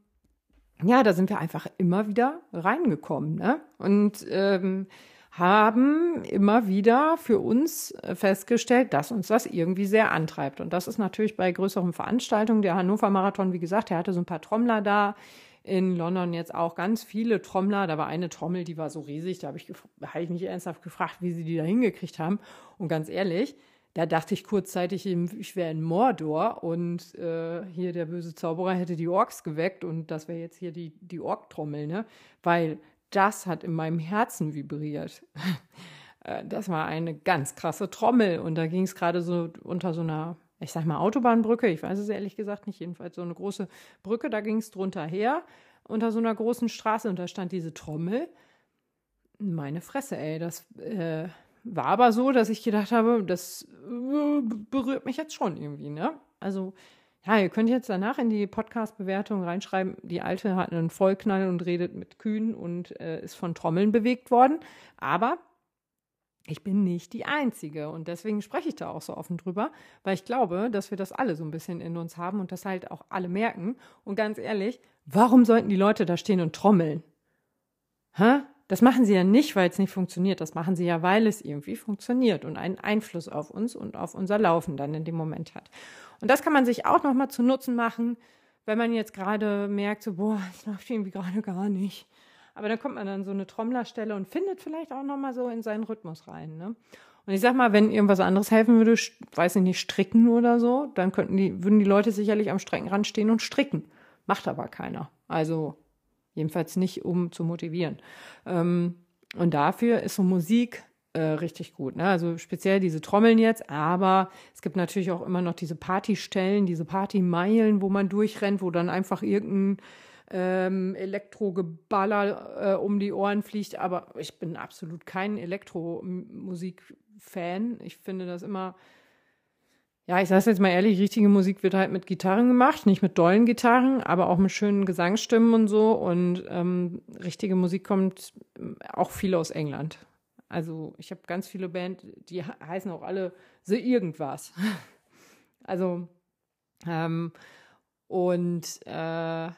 ja, da sind wir einfach immer wieder reingekommen, ne? Und ähm, haben immer wieder für uns festgestellt, dass uns das irgendwie sehr antreibt. Und das ist natürlich bei größeren Veranstaltungen. Der Hannover Marathon, wie gesagt, der hatte so ein paar Trommler da in London jetzt auch ganz viele Trommler. Da war eine Trommel, die war so riesig, da habe ich, hab ich mich ernsthaft gefragt, wie sie die da hingekriegt haben. Und ganz ehrlich, da dachte ich kurzzeitig, ich wäre in Mordor und äh, hier der böse Zauberer hätte die Orks geweckt und das wäre jetzt hier die, die Ork-Trommel, ne? Weil das hat in meinem Herzen vibriert. Äh, das war eine ganz krasse Trommel und da ging es gerade so unter so einer ich sag mal Autobahnbrücke, ich weiß es ehrlich gesagt nicht, jedenfalls so eine große Brücke, da ging es drunter her, unter so einer großen Straße und da stand diese Trommel. Meine Fresse, ey, das äh, war aber so, dass ich gedacht habe, das äh, berührt mich jetzt schon irgendwie, ne? Also, ja, ihr könnt jetzt danach in die Podcast-Bewertung reinschreiben, die Alte hat einen Vollknall und redet mit Kühen und äh, ist von Trommeln bewegt worden. Aber ich bin nicht die Einzige. Und deswegen spreche ich da auch so offen drüber, weil ich glaube, dass wir das alle so ein bisschen in uns haben und das halt auch alle merken. Und ganz ehrlich, warum sollten die Leute da stehen und trommeln? Hä? Das machen sie ja nicht, weil es nicht funktioniert. Das machen sie ja, weil es irgendwie funktioniert und einen Einfluss auf uns und auf unser Laufen dann in dem Moment hat. Und das kann man sich auch nochmal zu Nutzen machen, wenn man jetzt gerade merkt, so, boah, es läuft irgendwie gerade gar nicht. Aber dann kommt man an so eine Trommlerstelle und findet vielleicht auch nochmal so in seinen Rhythmus rein. Ne? Und ich sag mal, wenn irgendwas anderes helfen würde, weiß ich nicht, stricken oder so, dann könnten die, würden die Leute sicherlich am Streckenrand stehen und stricken. Macht aber keiner. Also jedenfalls nicht, um zu motivieren. Ähm, und dafür ist so Musik äh, richtig gut. Ne? Also speziell diese Trommeln jetzt, aber es gibt natürlich auch immer noch diese Partystellen, diese Partymeilen, wo man durchrennt, wo dann einfach irgendein ähm, Elektrogeballer äh, um die Ohren fliegt. Aber ich bin absolut kein Elektromusik-Fan. Ich finde das immer, ja, ich sage jetzt mal ehrlich, richtige Musik wird halt mit Gitarren gemacht, nicht mit dollen Gitarren, aber auch mit schönen Gesangsstimmen und so. Und ähm, richtige Musik kommt auch viel aus England. Also ich habe ganz viele Bands, die heißen auch alle The Irgendwas. also ähm, und äh,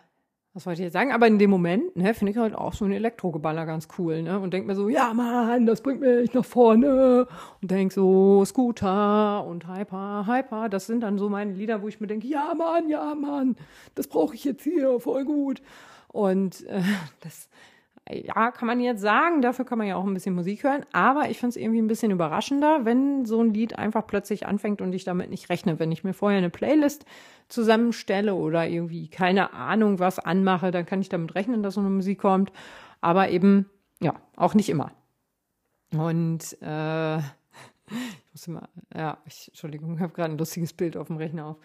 was wollte ich jetzt sagen? Aber in dem Moment, ne, finde ich halt auch so ein Elektrogeballer ganz cool, ne? Und denke mir so, ja Mann, das bringt mich nach vorne. Und denk so, Scooter und Hyper, Hyper. Das sind dann so meine Lieder, wo ich mir denke, ja Mann, ja Mann, das brauche ich jetzt hier, voll gut. Und äh, das ja, kann man jetzt sagen, dafür kann man ja auch ein bisschen Musik hören, aber ich finde es irgendwie ein bisschen überraschender, wenn so ein Lied einfach plötzlich anfängt und ich damit nicht rechne. Wenn ich mir vorher eine Playlist zusammenstelle oder irgendwie keine Ahnung was anmache, dann kann ich damit rechnen, dass so eine Musik kommt, aber eben, ja, auch nicht immer. Und äh, ich muss immer, ja, ich, Entschuldigung, ich habe gerade ein lustiges Bild auf dem Rechner auf.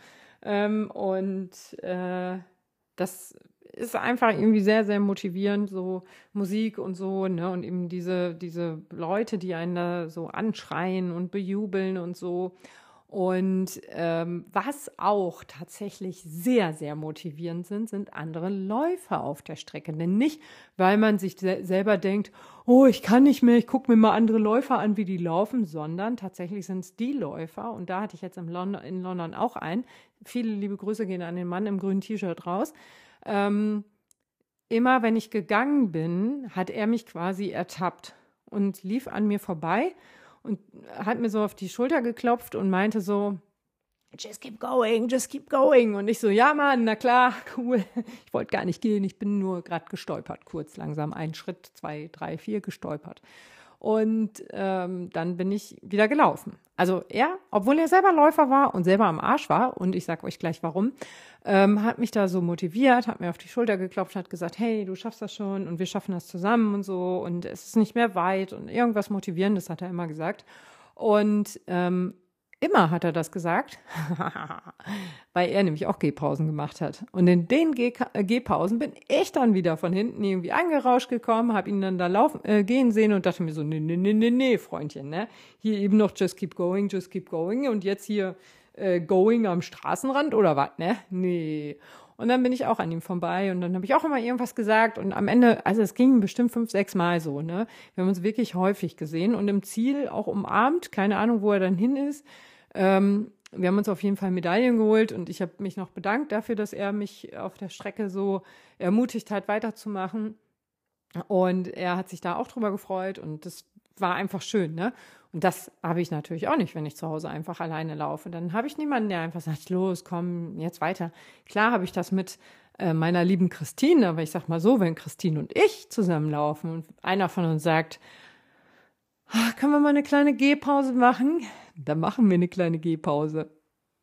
Ähm, und äh, das ist einfach irgendwie sehr, sehr motivierend, so Musik und so, ne? Und eben diese, diese Leute, die einen da so anschreien und bejubeln und so. Und ähm, was auch tatsächlich sehr, sehr motivierend sind, sind andere Läufer auf der Strecke. Denn nicht, weil man sich se selber denkt, oh, ich kann nicht mehr, ich gucke mir mal andere Läufer an, wie die laufen, sondern tatsächlich sind es die Läufer. Und da hatte ich jetzt in London, in London auch einen. Viele liebe Grüße gehen an den Mann im grünen T-Shirt raus. Ähm, immer wenn ich gegangen bin, hat er mich quasi ertappt und lief an mir vorbei und hat mir so auf die Schulter geklopft und meinte so, just keep going, just keep going. Und ich so, ja Mann, na klar, cool. Ich wollte gar nicht gehen, ich bin nur gerade gestolpert, kurz langsam, ein Schritt, zwei, drei, vier gestolpert. Und ähm, dann bin ich wieder gelaufen. Also er, obwohl er selber Läufer war und selber am Arsch war, und ich sage euch gleich warum, ähm, hat mich da so motiviert, hat mir auf die Schulter geklopft, hat gesagt, hey, du schaffst das schon und wir schaffen das zusammen und so und es ist nicht mehr weit und irgendwas Motivierendes hat er immer gesagt. Und ähm, Immer hat er das gesagt, weil er nämlich auch Gehpausen gemacht hat. Und in den äh, Gehpausen bin ich dann wieder von hinten irgendwie angerauscht gekommen, habe ihn dann da laufen, äh, gehen sehen und dachte mir so, nee, nee, nee, nee, nee, Freundchen, ne? Hier eben noch just keep going, just keep going und jetzt hier äh, going am Straßenrand oder was, ne? Nee. Und dann bin ich auch an ihm vorbei und dann habe ich auch immer irgendwas gesagt und am Ende, also es ging bestimmt fünf, sechs Mal so, ne? Wir haben uns wirklich häufig gesehen und im Ziel auch umarmt, keine Ahnung, wo er dann hin ist. Ähm, wir haben uns auf jeden Fall Medaillen geholt und ich habe mich noch bedankt dafür, dass er mich auf der Strecke so ermutigt hat, weiterzumachen. Und er hat sich da auch drüber gefreut und das war einfach schön, ne? Und das habe ich natürlich auch nicht, wenn ich zu Hause einfach alleine laufe. Dann habe ich niemanden, der einfach sagt, los, komm, jetzt weiter. Klar habe ich das mit äh, meiner lieben Christine, aber ich sag mal so, wenn Christine und ich zusammenlaufen und einer von uns sagt, ah, können wir mal eine kleine Gehpause machen? Dann machen wir eine kleine Gehpause,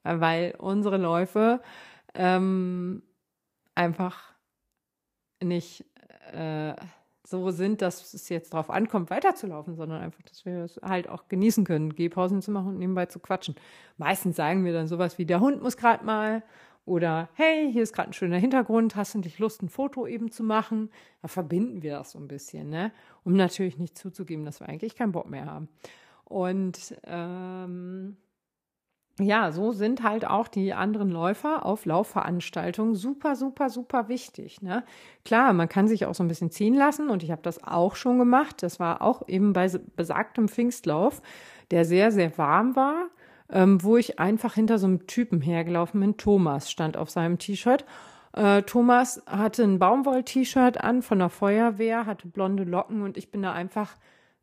weil unsere Läufe ähm, einfach nicht äh, so sind, dass es jetzt darauf ankommt, weiterzulaufen, sondern einfach, dass wir es halt auch genießen können, Gehpausen zu machen und nebenbei zu quatschen. Meistens sagen wir dann sowas wie, der Hund muss gerade mal oder hey, hier ist gerade ein schöner Hintergrund, hast du nicht Lust, ein Foto eben zu machen? Da verbinden wir das so ein bisschen, ne? Um natürlich nicht zuzugeben, dass wir eigentlich keinen Bock mehr haben. Und ähm, ja, so sind halt auch die anderen Läufer auf Laufveranstaltungen super, super, super wichtig. Ne? Klar, man kann sich auch so ein bisschen ziehen lassen und ich habe das auch schon gemacht. Das war auch eben bei besagtem Pfingstlauf, der sehr, sehr warm war, ähm, wo ich einfach hinter so einem Typen hergelaufen bin. Thomas stand auf seinem T-Shirt. Äh, Thomas hatte ein Baumwoll-T-Shirt an von der Feuerwehr, hatte blonde Locken und ich bin da einfach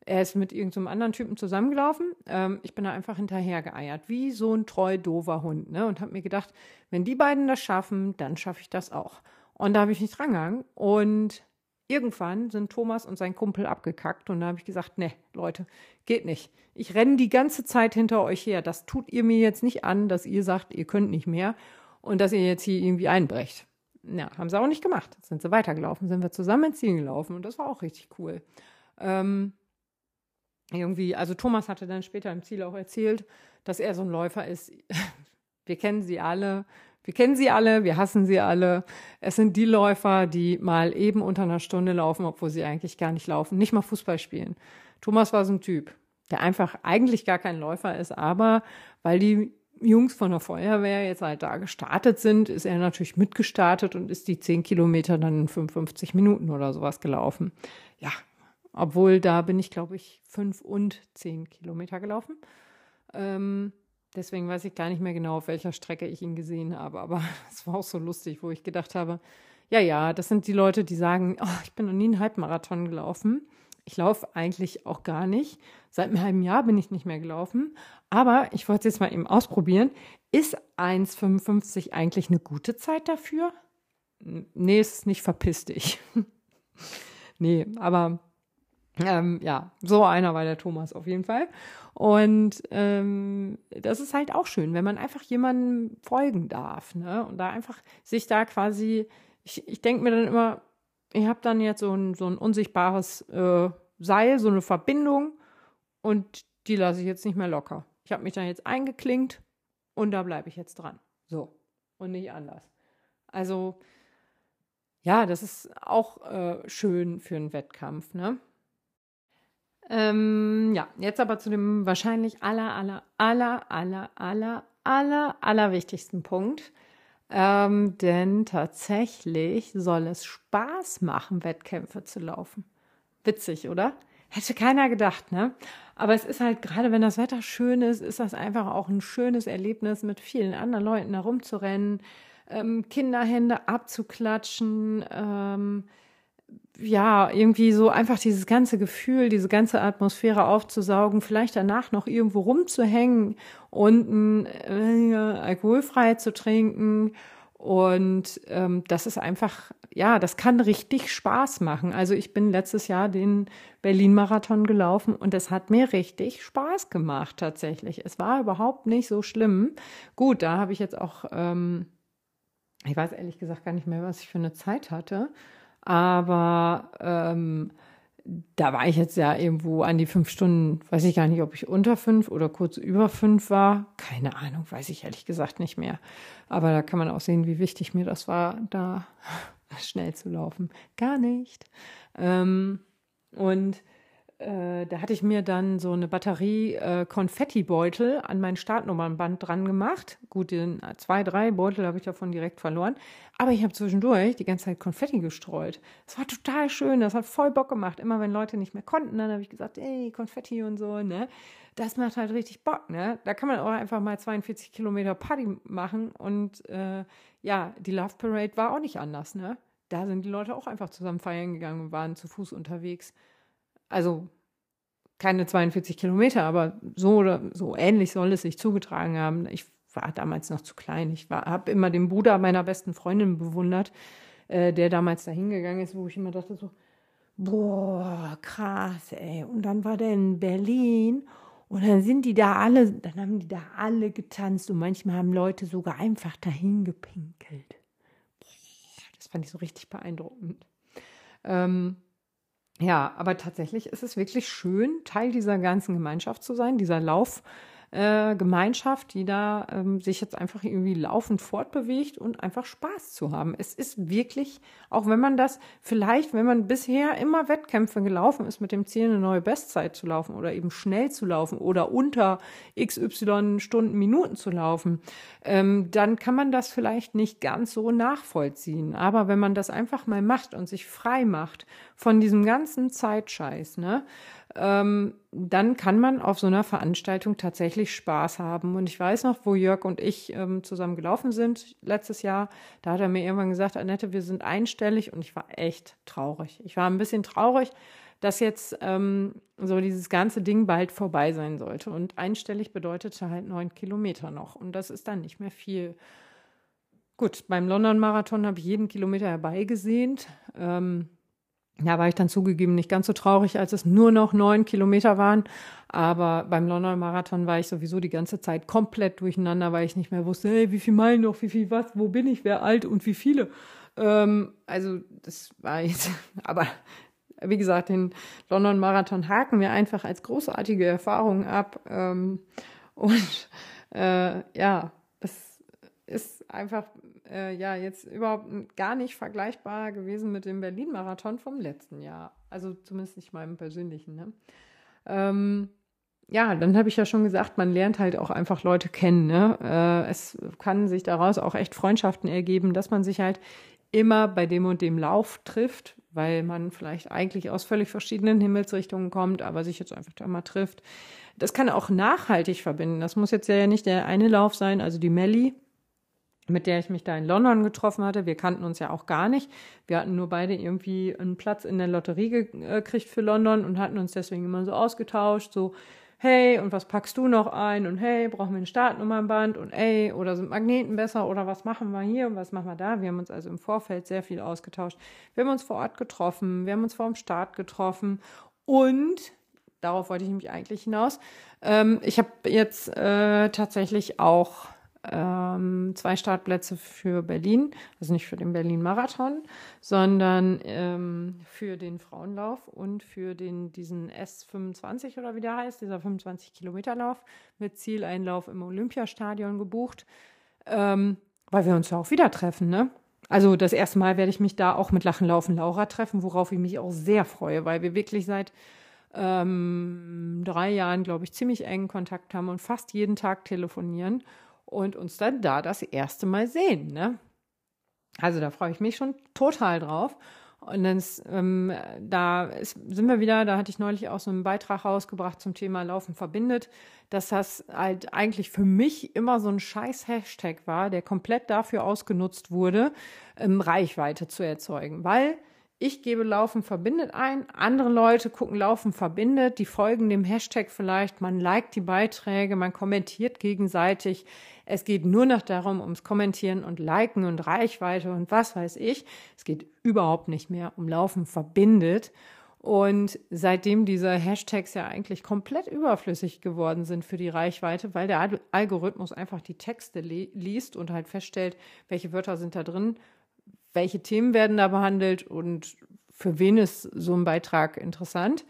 er ist mit irgendeinem so anderen Typen zusammengelaufen. Ähm, ich bin da einfach hinterher geeiert, wie so ein treu dover Hund, ne? Und habe mir gedacht, wenn die beiden das schaffen, dann schaffe ich das auch. Und da habe ich nicht drangegangen. Und irgendwann sind Thomas und sein Kumpel abgekackt. Und da habe ich gesagt, ne, Leute, geht nicht. Ich renne die ganze Zeit hinter euch her. Das tut ihr mir jetzt nicht an, dass ihr sagt, ihr könnt nicht mehr und dass ihr jetzt hier irgendwie einbrecht. Ja, haben sie auch nicht gemacht. Sind sie weitergelaufen, sind wir zusammen ins Ziel gelaufen und das war auch richtig cool. Ähm, irgendwie, also Thomas hatte dann später im Ziel auch erzählt, dass er so ein Läufer ist. Wir kennen sie alle. Wir kennen sie alle, wir hassen sie alle. Es sind die Läufer, die mal eben unter einer Stunde laufen, obwohl sie eigentlich gar nicht laufen, nicht mal Fußball spielen. Thomas war so ein Typ, der einfach eigentlich gar kein Läufer ist, aber weil die Jungs von der Feuerwehr jetzt halt da gestartet sind, ist er natürlich mitgestartet und ist die zehn Kilometer dann in 55 Minuten oder sowas gelaufen. Ja, obwohl da bin ich, glaube ich, fünf und zehn Kilometer gelaufen. Ähm, deswegen weiß ich gar nicht mehr genau, auf welcher Strecke ich ihn gesehen habe. Aber es war auch so lustig, wo ich gedacht habe, ja, ja, das sind die Leute, die sagen, oh, ich bin noch nie einen Halbmarathon gelaufen. Ich laufe eigentlich auch gar nicht. Seit einem halben Jahr bin ich nicht mehr gelaufen. Aber ich wollte es jetzt mal eben ausprobieren. Ist 1,55 eigentlich eine gute Zeit dafür? Nee, ist nicht, verpiss dich. nee, aber ähm, ja, so einer war der Thomas auf jeden Fall. Und ähm, das ist halt auch schön, wenn man einfach jemandem folgen darf, ne? Und da einfach sich da quasi, ich, ich denke mir dann immer, ich habe dann jetzt so ein, so ein unsichtbares äh, Seil, so eine Verbindung und die lasse ich jetzt nicht mehr locker. Ich habe mich da jetzt eingeklinkt und da bleibe ich jetzt dran. So. Und nicht anders. Also, ja, das ist auch äh, schön für einen Wettkampf, ne? Ähm, ja, jetzt aber zu dem wahrscheinlich aller, aller, aller, aller, aller, aller, aller wichtigsten Punkt. Ähm, denn tatsächlich soll es Spaß machen, Wettkämpfe zu laufen. Witzig, oder? Hätte keiner gedacht, ne? Aber es ist halt, gerade wenn das Wetter schön ist, ist das einfach auch ein schönes Erlebnis, mit vielen anderen Leuten herumzurennen, ähm, Kinderhände abzuklatschen, ähm, ja, irgendwie so einfach dieses ganze Gefühl, diese ganze Atmosphäre aufzusaugen, vielleicht danach noch irgendwo rumzuhängen und äh, alkoholfrei zu trinken Und ähm, das ist einfach, ja, das kann richtig Spaß machen. Also ich bin letztes Jahr den Berlin-Marathon gelaufen und es hat mir richtig Spaß gemacht tatsächlich. Es war überhaupt nicht so schlimm. Gut, da habe ich jetzt auch, ähm, ich weiß ehrlich gesagt gar nicht mehr, was ich für eine Zeit hatte. Aber ähm, da war ich jetzt ja irgendwo an die fünf Stunden, weiß ich gar nicht, ob ich unter fünf oder kurz über fünf war. Keine Ahnung, weiß ich ehrlich gesagt nicht mehr. Aber da kann man auch sehen, wie wichtig mir das war, da schnell zu laufen. Gar nicht. Ähm, und äh, da hatte ich mir dann so eine Batterie äh, Konfettibeutel an mein Startnummernband dran gemacht. Gut, den zwei, drei Beutel habe ich davon direkt verloren. Aber ich habe zwischendurch die ganze Zeit Konfetti gestreut. Das war total schön, das hat voll Bock gemacht. Immer wenn Leute nicht mehr konnten, dann habe ich gesagt, ey, Konfetti und so, ne? Das macht halt richtig Bock, ne? Da kann man auch einfach mal 42 Kilometer Party machen und äh, ja, die Love Parade war auch nicht anders, ne? Da sind die Leute auch einfach zusammen feiern gegangen und waren zu Fuß unterwegs. Also keine 42 Kilometer, aber so oder so ähnlich soll es sich zugetragen haben. Ich war damals noch zu klein. Ich habe immer den Bruder meiner besten Freundin bewundert, äh, der damals da hingegangen ist, wo ich immer dachte so, boah, krass, ey. Und dann war der in Berlin und dann sind die da alle, dann haben die da alle getanzt und manchmal haben Leute sogar einfach dahin gepinkelt. Das fand ich so richtig beeindruckend. Ähm, ja, aber tatsächlich ist es wirklich schön, Teil dieser ganzen Gemeinschaft zu sein, dieser Lauf, äh, Gemeinschaft, die da ähm, sich jetzt einfach irgendwie laufend fortbewegt und einfach Spaß zu haben. Es ist wirklich, auch wenn man das vielleicht, wenn man bisher immer Wettkämpfe gelaufen ist mit dem Ziel, eine neue Bestzeit zu laufen oder eben schnell zu laufen oder unter XY Stunden, Minuten zu laufen, ähm, dann kann man das vielleicht nicht ganz so nachvollziehen. Aber wenn man das einfach mal macht und sich frei macht von diesem ganzen Zeitscheiß, ne, ähm, dann kann man auf so einer Veranstaltung tatsächlich Spaß haben. Und ich weiß noch, wo Jörg und ich ähm, zusammen gelaufen sind letztes Jahr, da hat er mir irgendwann gesagt, Annette, wir sind einstellig und ich war echt traurig. Ich war ein bisschen traurig, dass jetzt ähm, so dieses ganze Ding bald vorbei sein sollte. Und einstellig bedeutete halt neun Kilometer noch. Und das ist dann nicht mehr viel. Gut, beim London-Marathon habe ich jeden Kilometer herbeigesehnt. Ähm, da war ich dann zugegeben nicht ganz so traurig, als es nur noch neun Kilometer waren. Aber beim London Marathon war ich sowieso die ganze Zeit komplett durcheinander, weil ich nicht mehr wusste, hey, wie viel Meilen noch, wie viel was, wo bin ich, wer alt und wie viele. Ähm, also das war jetzt, aber wie gesagt, den London Marathon haken wir einfach als großartige Erfahrung ab. Ähm, und äh, ja, das ist einfach äh, ja jetzt überhaupt gar nicht vergleichbar gewesen mit dem Berlin-Marathon vom letzten Jahr. Also zumindest nicht meinem persönlichen. Ne? Ähm, ja, dann habe ich ja schon gesagt, man lernt halt auch einfach Leute kennen. Ne? Äh, es kann sich daraus auch echt Freundschaften ergeben, dass man sich halt immer bei dem und dem Lauf trifft, weil man vielleicht eigentlich aus völlig verschiedenen Himmelsrichtungen kommt, aber sich jetzt einfach da mal trifft. Das kann auch nachhaltig verbinden. Das muss jetzt ja nicht der eine Lauf sein, also die Melli, mit der ich mich da in London getroffen hatte. Wir kannten uns ja auch gar nicht. Wir hatten nur beide irgendwie einen Platz in der Lotterie gekriegt für London und hatten uns deswegen immer so ausgetauscht, so hey, und was packst du noch ein? Und hey, brauchen wir ein Startnummernband? Und ey, oder sind Magneten besser? Oder was machen wir hier und was machen wir da? Wir haben uns also im Vorfeld sehr viel ausgetauscht. Wir haben uns vor Ort getroffen, wir haben uns vor dem Start getroffen und darauf wollte ich nämlich eigentlich hinaus. Ähm, ich habe jetzt äh, tatsächlich auch ähm, zwei Startplätze für Berlin, also nicht für den Berlin-Marathon, sondern ähm, für den Frauenlauf und für den, diesen S25 oder wie der heißt, dieser 25-Kilometer-Lauf mit Zieleinlauf im Olympiastadion gebucht, ähm, weil wir uns ja auch wieder treffen, ne? Also das erste Mal werde ich mich da auch mit Lachen Laufen Laura treffen, worauf ich mich auch sehr freue, weil wir wirklich seit ähm, drei Jahren, glaube ich, ziemlich engen Kontakt haben und fast jeden Tag telefonieren und uns dann da das erste Mal sehen. Ne? Also da freue ich mich schon total drauf. Und dann ist, ähm, da ist, sind wir wieder, da hatte ich neulich auch so einen Beitrag rausgebracht zum Thema Laufen verbindet, dass das halt eigentlich für mich immer so ein scheiß Hashtag war, der komplett dafür ausgenutzt wurde, ähm, Reichweite zu erzeugen. Weil ich gebe Laufen verbindet ein, andere Leute gucken Laufen verbindet, die folgen dem Hashtag vielleicht, man liked die Beiträge, man kommentiert gegenseitig. Es geht nur noch darum, ums Kommentieren und Liken und Reichweite und was weiß ich. Es geht überhaupt nicht mehr um Laufen verbindet. Und seitdem diese Hashtags ja eigentlich komplett überflüssig geworden sind für die Reichweite, weil der Algorithmus einfach die Texte liest und halt feststellt, welche Wörter sind da drin, welche Themen werden da behandelt und für wen ist so ein Beitrag interessant,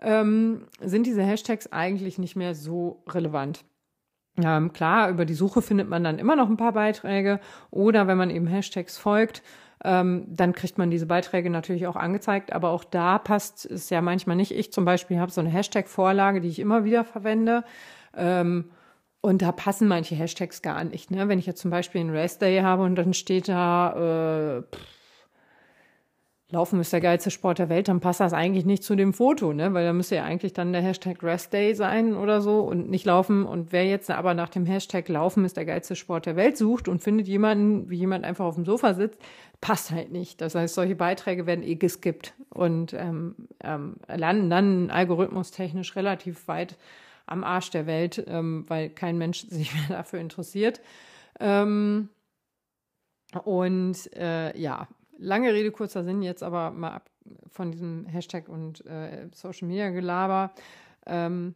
ähm, sind diese Hashtags eigentlich nicht mehr so relevant. Ähm, klar, über die Suche findet man dann immer noch ein paar Beiträge oder wenn man eben Hashtags folgt, ähm, dann kriegt man diese Beiträge natürlich auch angezeigt. Aber auch da passt es ja manchmal nicht. Ich zum Beispiel habe so eine Hashtag-Vorlage, die ich immer wieder verwende. Ähm, und da passen manche Hashtags gar nicht. Ne? Wenn ich jetzt zum Beispiel einen Rest Day habe und dann steht da, äh, pff, Laufen ist der geilste Sport der Welt, dann passt das eigentlich nicht zu dem Foto, ne? Weil da müsste ja eigentlich dann der Hashtag Rest Day sein oder so und nicht laufen. Und wer jetzt aber nach dem Hashtag Laufen ist der geilste Sport der Welt sucht und findet jemanden, wie jemand einfach auf dem Sofa sitzt, passt halt nicht. Das heißt, solche Beiträge werden eh geskippt und ähm, ähm, landen dann algorithmustechnisch relativ weit am Arsch der Welt, ähm, weil kein Mensch sich mehr dafür interessiert. Ähm, und äh, ja, lange Rede, kurzer Sinn, jetzt aber mal ab von diesem Hashtag und äh, Social Media Gelaber. Ähm,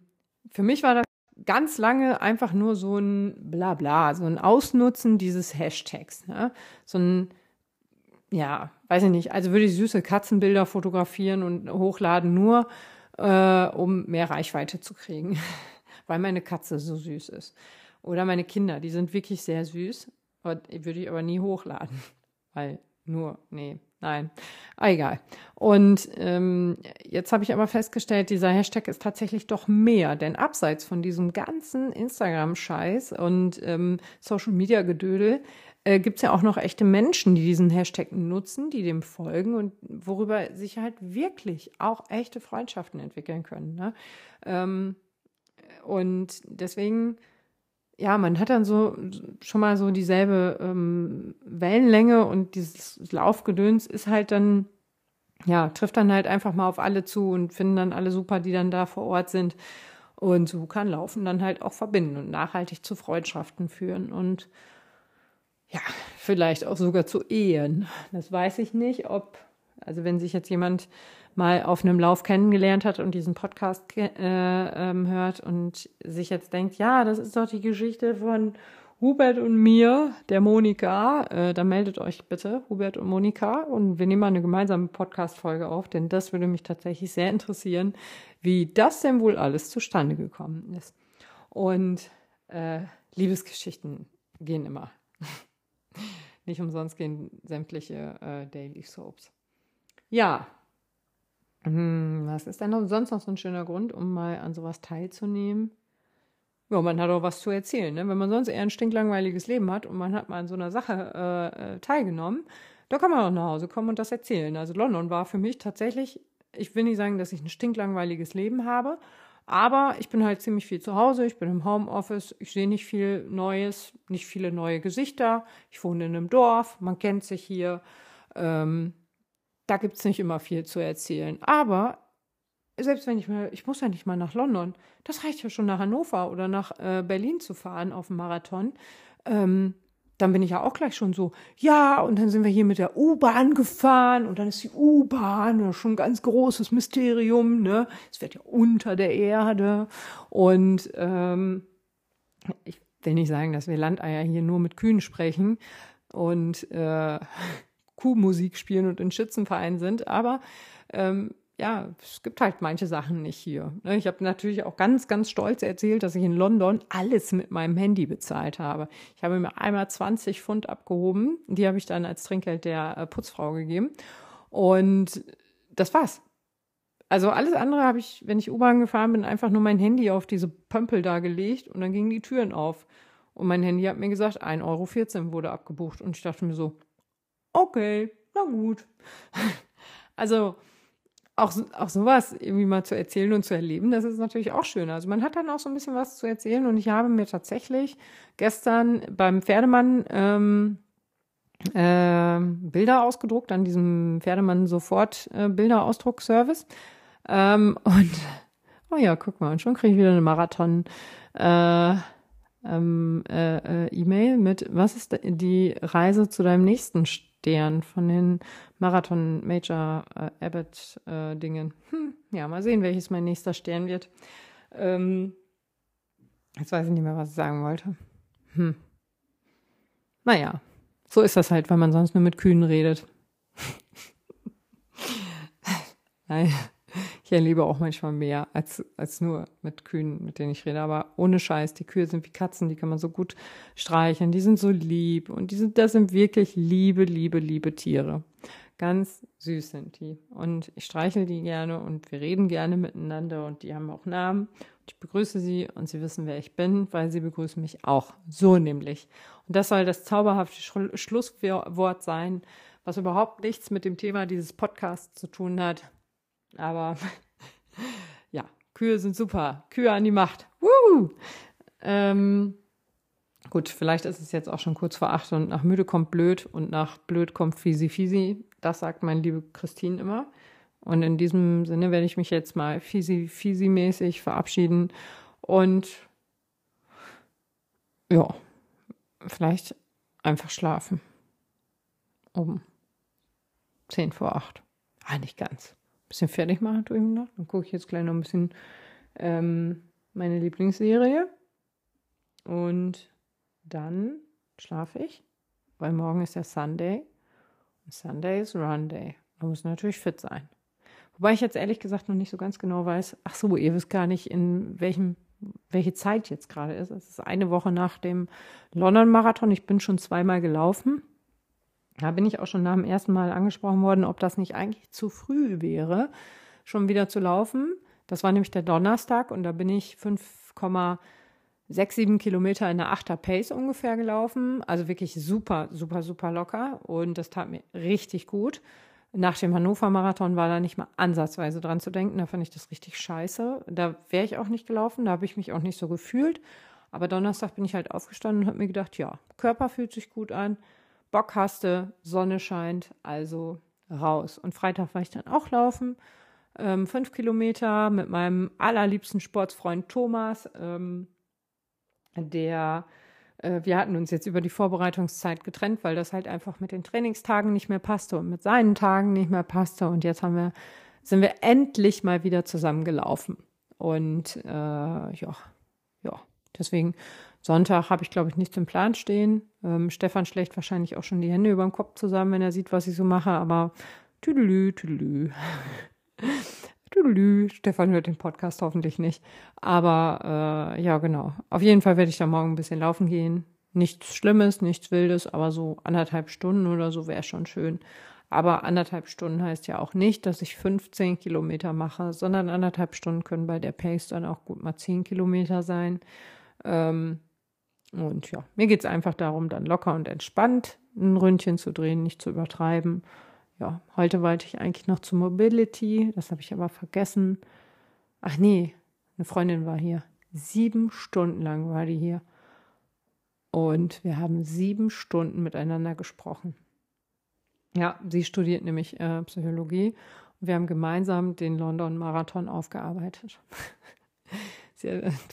für mich war das ganz lange einfach nur so ein Blabla, so ein Ausnutzen dieses Hashtags. Ne? So ein, ja, weiß ich nicht, also würde ich süße Katzenbilder fotografieren und hochladen, nur äh, um mehr Reichweite zu kriegen, weil meine Katze so süß ist. Oder meine Kinder, die sind wirklich sehr süß, würde ich aber nie hochladen, weil nur, nee, nein, ah, egal. Und ähm, jetzt habe ich aber festgestellt, dieser Hashtag ist tatsächlich doch mehr, denn abseits von diesem ganzen Instagram-Scheiß und ähm, Social-Media-Gedödel äh, gibt es ja auch noch echte Menschen, die diesen Hashtag nutzen, die dem folgen und worüber sich halt wirklich auch echte Freundschaften entwickeln können. Ne? Ähm, und deswegen ja, man hat dann so schon mal so dieselbe ähm, Wellenlänge und dieses Laufgedöns ist halt dann, ja, trifft dann halt einfach mal auf alle zu und finden dann alle super, die dann da vor Ort sind. Und so kann Laufen dann halt auch verbinden und nachhaltig zu Freundschaften führen und ja, vielleicht auch sogar zu Ehen. Das weiß ich nicht, ob, also wenn sich jetzt jemand mal auf einem Lauf kennengelernt hat und diesen Podcast äh, ähm, hört und sich jetzt denkt, ja, das ist doch die Geschichte von Hubert und mir, der Monika, äh, dann meldet euch bitte, Hubert und Monika, und wir nehmen mal eine gemeinsame Podcast-Folge auf, denn das würde mich tatsächlich sehr interessieren, wie das denn wohl alles zustande gekommen ist. Und äh, Liebesgeschichten gehen immer. Nicht umsonst gehen sämtliche äh, Daily Soaps. Ja, hm, was ist denn sonst noch so ein schöner Grund, um mal an sowas teilzunehmen? Ja, man hat auch was zu erzählen. Ne? Wenn man sonst eher ein stinklangweiliges Leben hat und man hat mal an so einer Sache äh, äh, teilgenommen, da kann man auch nach Hause kommen und das erzählen. Also London war für mich tatsächlich, ich will nicht sagen, dass ich ein stinklangweiliges Leben habe, aber ich bin halt ziemlich viel zu Hause, ich bin im Homeoffice, ich sehe nicht viel Neues, nicht viele neue Gesichter. Ich wohne in einem Dorf, man kennt sich hier. Ähm, da gibt es nicht immer viel zu erzählen. Aber selbst wenn ich mal, ich muss ja nicht mal nach London, das reicht ja schon nach Hannover oder nach äh, Berlin zu fahren auf dem Marathon. Ähm, dann bin ich ja auch gleich schon so, ja, und dann sind wir hier mit der U-Bahn gefahren und dann ist die U-Bahn schon ein ganz großes Mysterium, ne? Es wird ja unter der Erde und ähm, ich will nicht sagen, dass wir Landeier hier nur mit Kühen sprechen und äh, Kuhmusik spielen und in Schützenvereinen sind, aber ähm, ja, es gibt halt manche Sachen nicht hier. Ne? Ich habe natürlich auch ganz, ganz stolz erzählt, dass ich in London alles mit meinem Handy bezahlt habe. Ich habe mir einmal 20 Pfund abgehoben, die habe ich dann als Trinkgeld der äh, Putzfrau gegeben und das war's. Also alles andere habe ich, wenn ich U-Bahn gefahren bin, einfach nur mein Handy auf diese Pömpel da gelegt und dann gingen die Türen auf. Und mein Handy hat mir gesagt, 1,14 Euro wurde abgebucht. Und ich dachte mir so, okay, na gut. Also auch, auch sowas irgendwie mal zu erzählen und zu erleben, das ist natürlich auch schön. Also man hat dann auch so ein bisschen was zu erzählen und ich habe mir tatsächlich gestern beim Pferdemann ähm, äh, Bilder ausgedruckt an diesem Pferdemann sofort äh, Bilderausdruckservice. Ähm, und oh ja, guck mal, und schon kriege ich wieder eine Marathon äh, ähm, äh, äh, E-Mail mit, was ist die Reise zu deinem nächsten Stern von den Marathon Major äh, Abbott äh, Dingen. Hm, ja, mal sehen, welches mein nächster Stern wird. Ähm, jetzt weiß ich nicht mehr, was ich sagen wollte. Hm. Naja, so ist das halt, weil man sonst nur mit Kühen redet. Nein, ich erlebe auch manchmal mehr als, als nur mit Kühen, mit denen ich rede. Aber ohne Scheiß, die Kühe sind wie Katzen, die kann man so gut streicheln. Die sind so lieb. Und die sind, das sind wirklich liebe, liebe, liebe Tiere. Ganz süß sind die. Und ich streichel die gerne und wir reden gerne miteinander und die haben auch Namen. Ich begrüße sie und sie wissen, wer ich bin, weil sie begrüßen mich auch. So nämlich. Und das soll das zauberhafte Schlusswort sein, was überhaupt nichts mit dem Thema dieses Podcasts zu tun hat. Aber ja, Kühe sind super. Kühe an die Macht. Woo! Ähm, gut, vielleicht ist es jetzt auch schon kurz vor acht und nach müde kommt blöd und nach blöd kommt fisi fisi. Das sagt meine liebe Christine immer. Und in diesem Sinne werde ich mich jetzt mal fisi-fisi-mäßig verabschieden und ja, vielleicht einfach schlafen. Um zehn vor acht. Ah, nicht ganz. Bisschen fertig machen tue ich noch. Dann gucke ich jetzt gleich noch ein bisschen ähm, meine Lieblingsserie. Und dann schlafe ich, weil morgen ist ja Sunday. Und Sunday ist Run Day. Man muss natürlich fit sein. Wobei ich jetzt ehrlich gesagt noch nicht so ganz genau weiß, ach so, ihr wisst gar nicht, in welchem, welche Zeit jetzt gerade ist. Es ist eine Woche nach dem London-Marathon. Ich bin schon zweimal gelaufen. Da bin ich auch schon nach dem ersten Mal angesprochen worden, ob das nicht eigentlich zu früh wäre, schon wieder zu laufen. Das war nämlich der Donnerstag und da bin ich 5,67 Kilometer in der 8er Pace ungefähr gelaufen. Also wirklich super, super, super locker und das tat mir richtig gut. Nach dem Hannover-Marathon war da nicht mal ansatzweise dran zu denken. Da fand ich das richtig scheiße. Da wäre ich auch nicht gelaufen. Da habe ich mich auch nicht so gefühlt. Aber Donnerstag bin ich halt aufgestanden und habe mir gedacht, ja, Körper fühlt sich gut an, Bock hast du, Sonne scheint, also raus. Und Freitag war ich dann auch laufen. Ähm, fünf Kilometer mit meinem allerliebsten Sportsfreund Thomas, ähm, der äh, wir hatten uns jetzt über die Vorbereitungszeit getrennt, weil das halt einfach mit den Trainingstagen nicht mehr passte und mit seinen Tagen nicht mehr passte. Und jetzt haben wir, sind wir endlich mal wieder zusammengelaufen. Und äh, ja, ja, deswegen Sonntag habe ich, glaube ich, nichts im Plan stehen. Ähm, Stefan schlägt wahrscheinlich auch schon die Hände über den Kopf zusammen, wenn er sieht, was ich so mache, aber tüdelü, tüdelü. Tüdelü. Stefan hört den Podcast hoffentlich nicht. Aber äh, ja, genau. Auf jeden Fall werde ich da morgen ein bisschen laufen gehen. Nichts Schlimmes, nichts Wildes, aber so anderthalb Stunden oder so wäre schon schön. Aber anderthalb Stunden heißt ja auch nicht, dass ich 15 Kilometer mache, sondern anderthalb Stunden können bei der Pace dann auch gut mal 10 Kilometer sein. Ähm, und ja, mir geht es einfach darum, dann locker und entspannt ein Ründchen zu drehen, nicht zu übertreiben ja, heute wollte ich eigentlich noch zu Mobility, das habe ich aber vergessen. Ach nee, eine Freundin war hier. Sieben Stunden lang war die hier. Und wir haben sieben Stunden miteinander gesprochen. Ja, sie studiert nämlich äh, Psychologie und wir haben gemeinsam den London Marathon aufgearbeitet.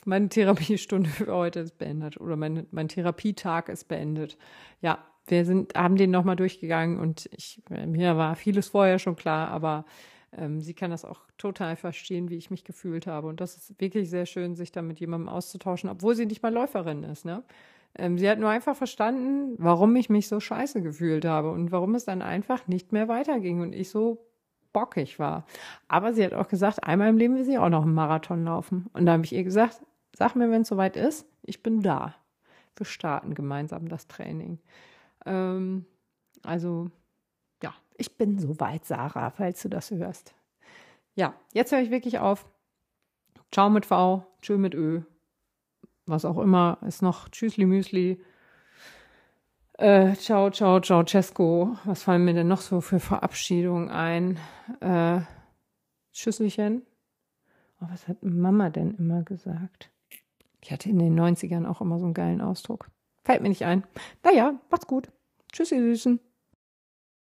meine Therapiestunde für heute ist beendet oder mein, mein Therapietag ist beendet. Ja, wir sind, haben den nochmal durchgegangen und ich, mir war vieles vorher schon klar, aber ähm, sie kann das auch total verstehen, wie ich mich gefühlt habe. Und das ist wirklich sehr schön, sich da mit jemandem auszutauschen, obwohl sie nicht mal Läuferin ist. Ne? Ähm, sie hat nur einfach verstanden, warum ich mich so scheiße gefühlt habe und warum es dann einfach nicht mehr weiterging und ich so bockig war. Aber sie hat auch gesagt, einmal im Leben will sie auch noch einen Marathon laufen. Und da habe ich ihr gesagt, sag mir, wenn es soweit ist, ich bin da. Wir starten gemeinsam das Training. Ähm, also, ja, ich bin soweit, Sarah, falls du das hörst. Ja, jetzt höre ich wirklich auf. Ciao mit V, tschö mit Ö. Was auch immer ist noch. Tschüssli Müsli. Äh, ciao, ciao, ciao, Cesco. Was fallen mir denn noch so für Verabschiedungen ein? Äh, Schüsselchen. Oh, was hat Mama denn immer gesagt? Ich hatte in den 90ern auch immer so einen geilen Ausdruck. Fällt mir nicht ein. Naja, macht's gut. Tschüss, ihr Süßen.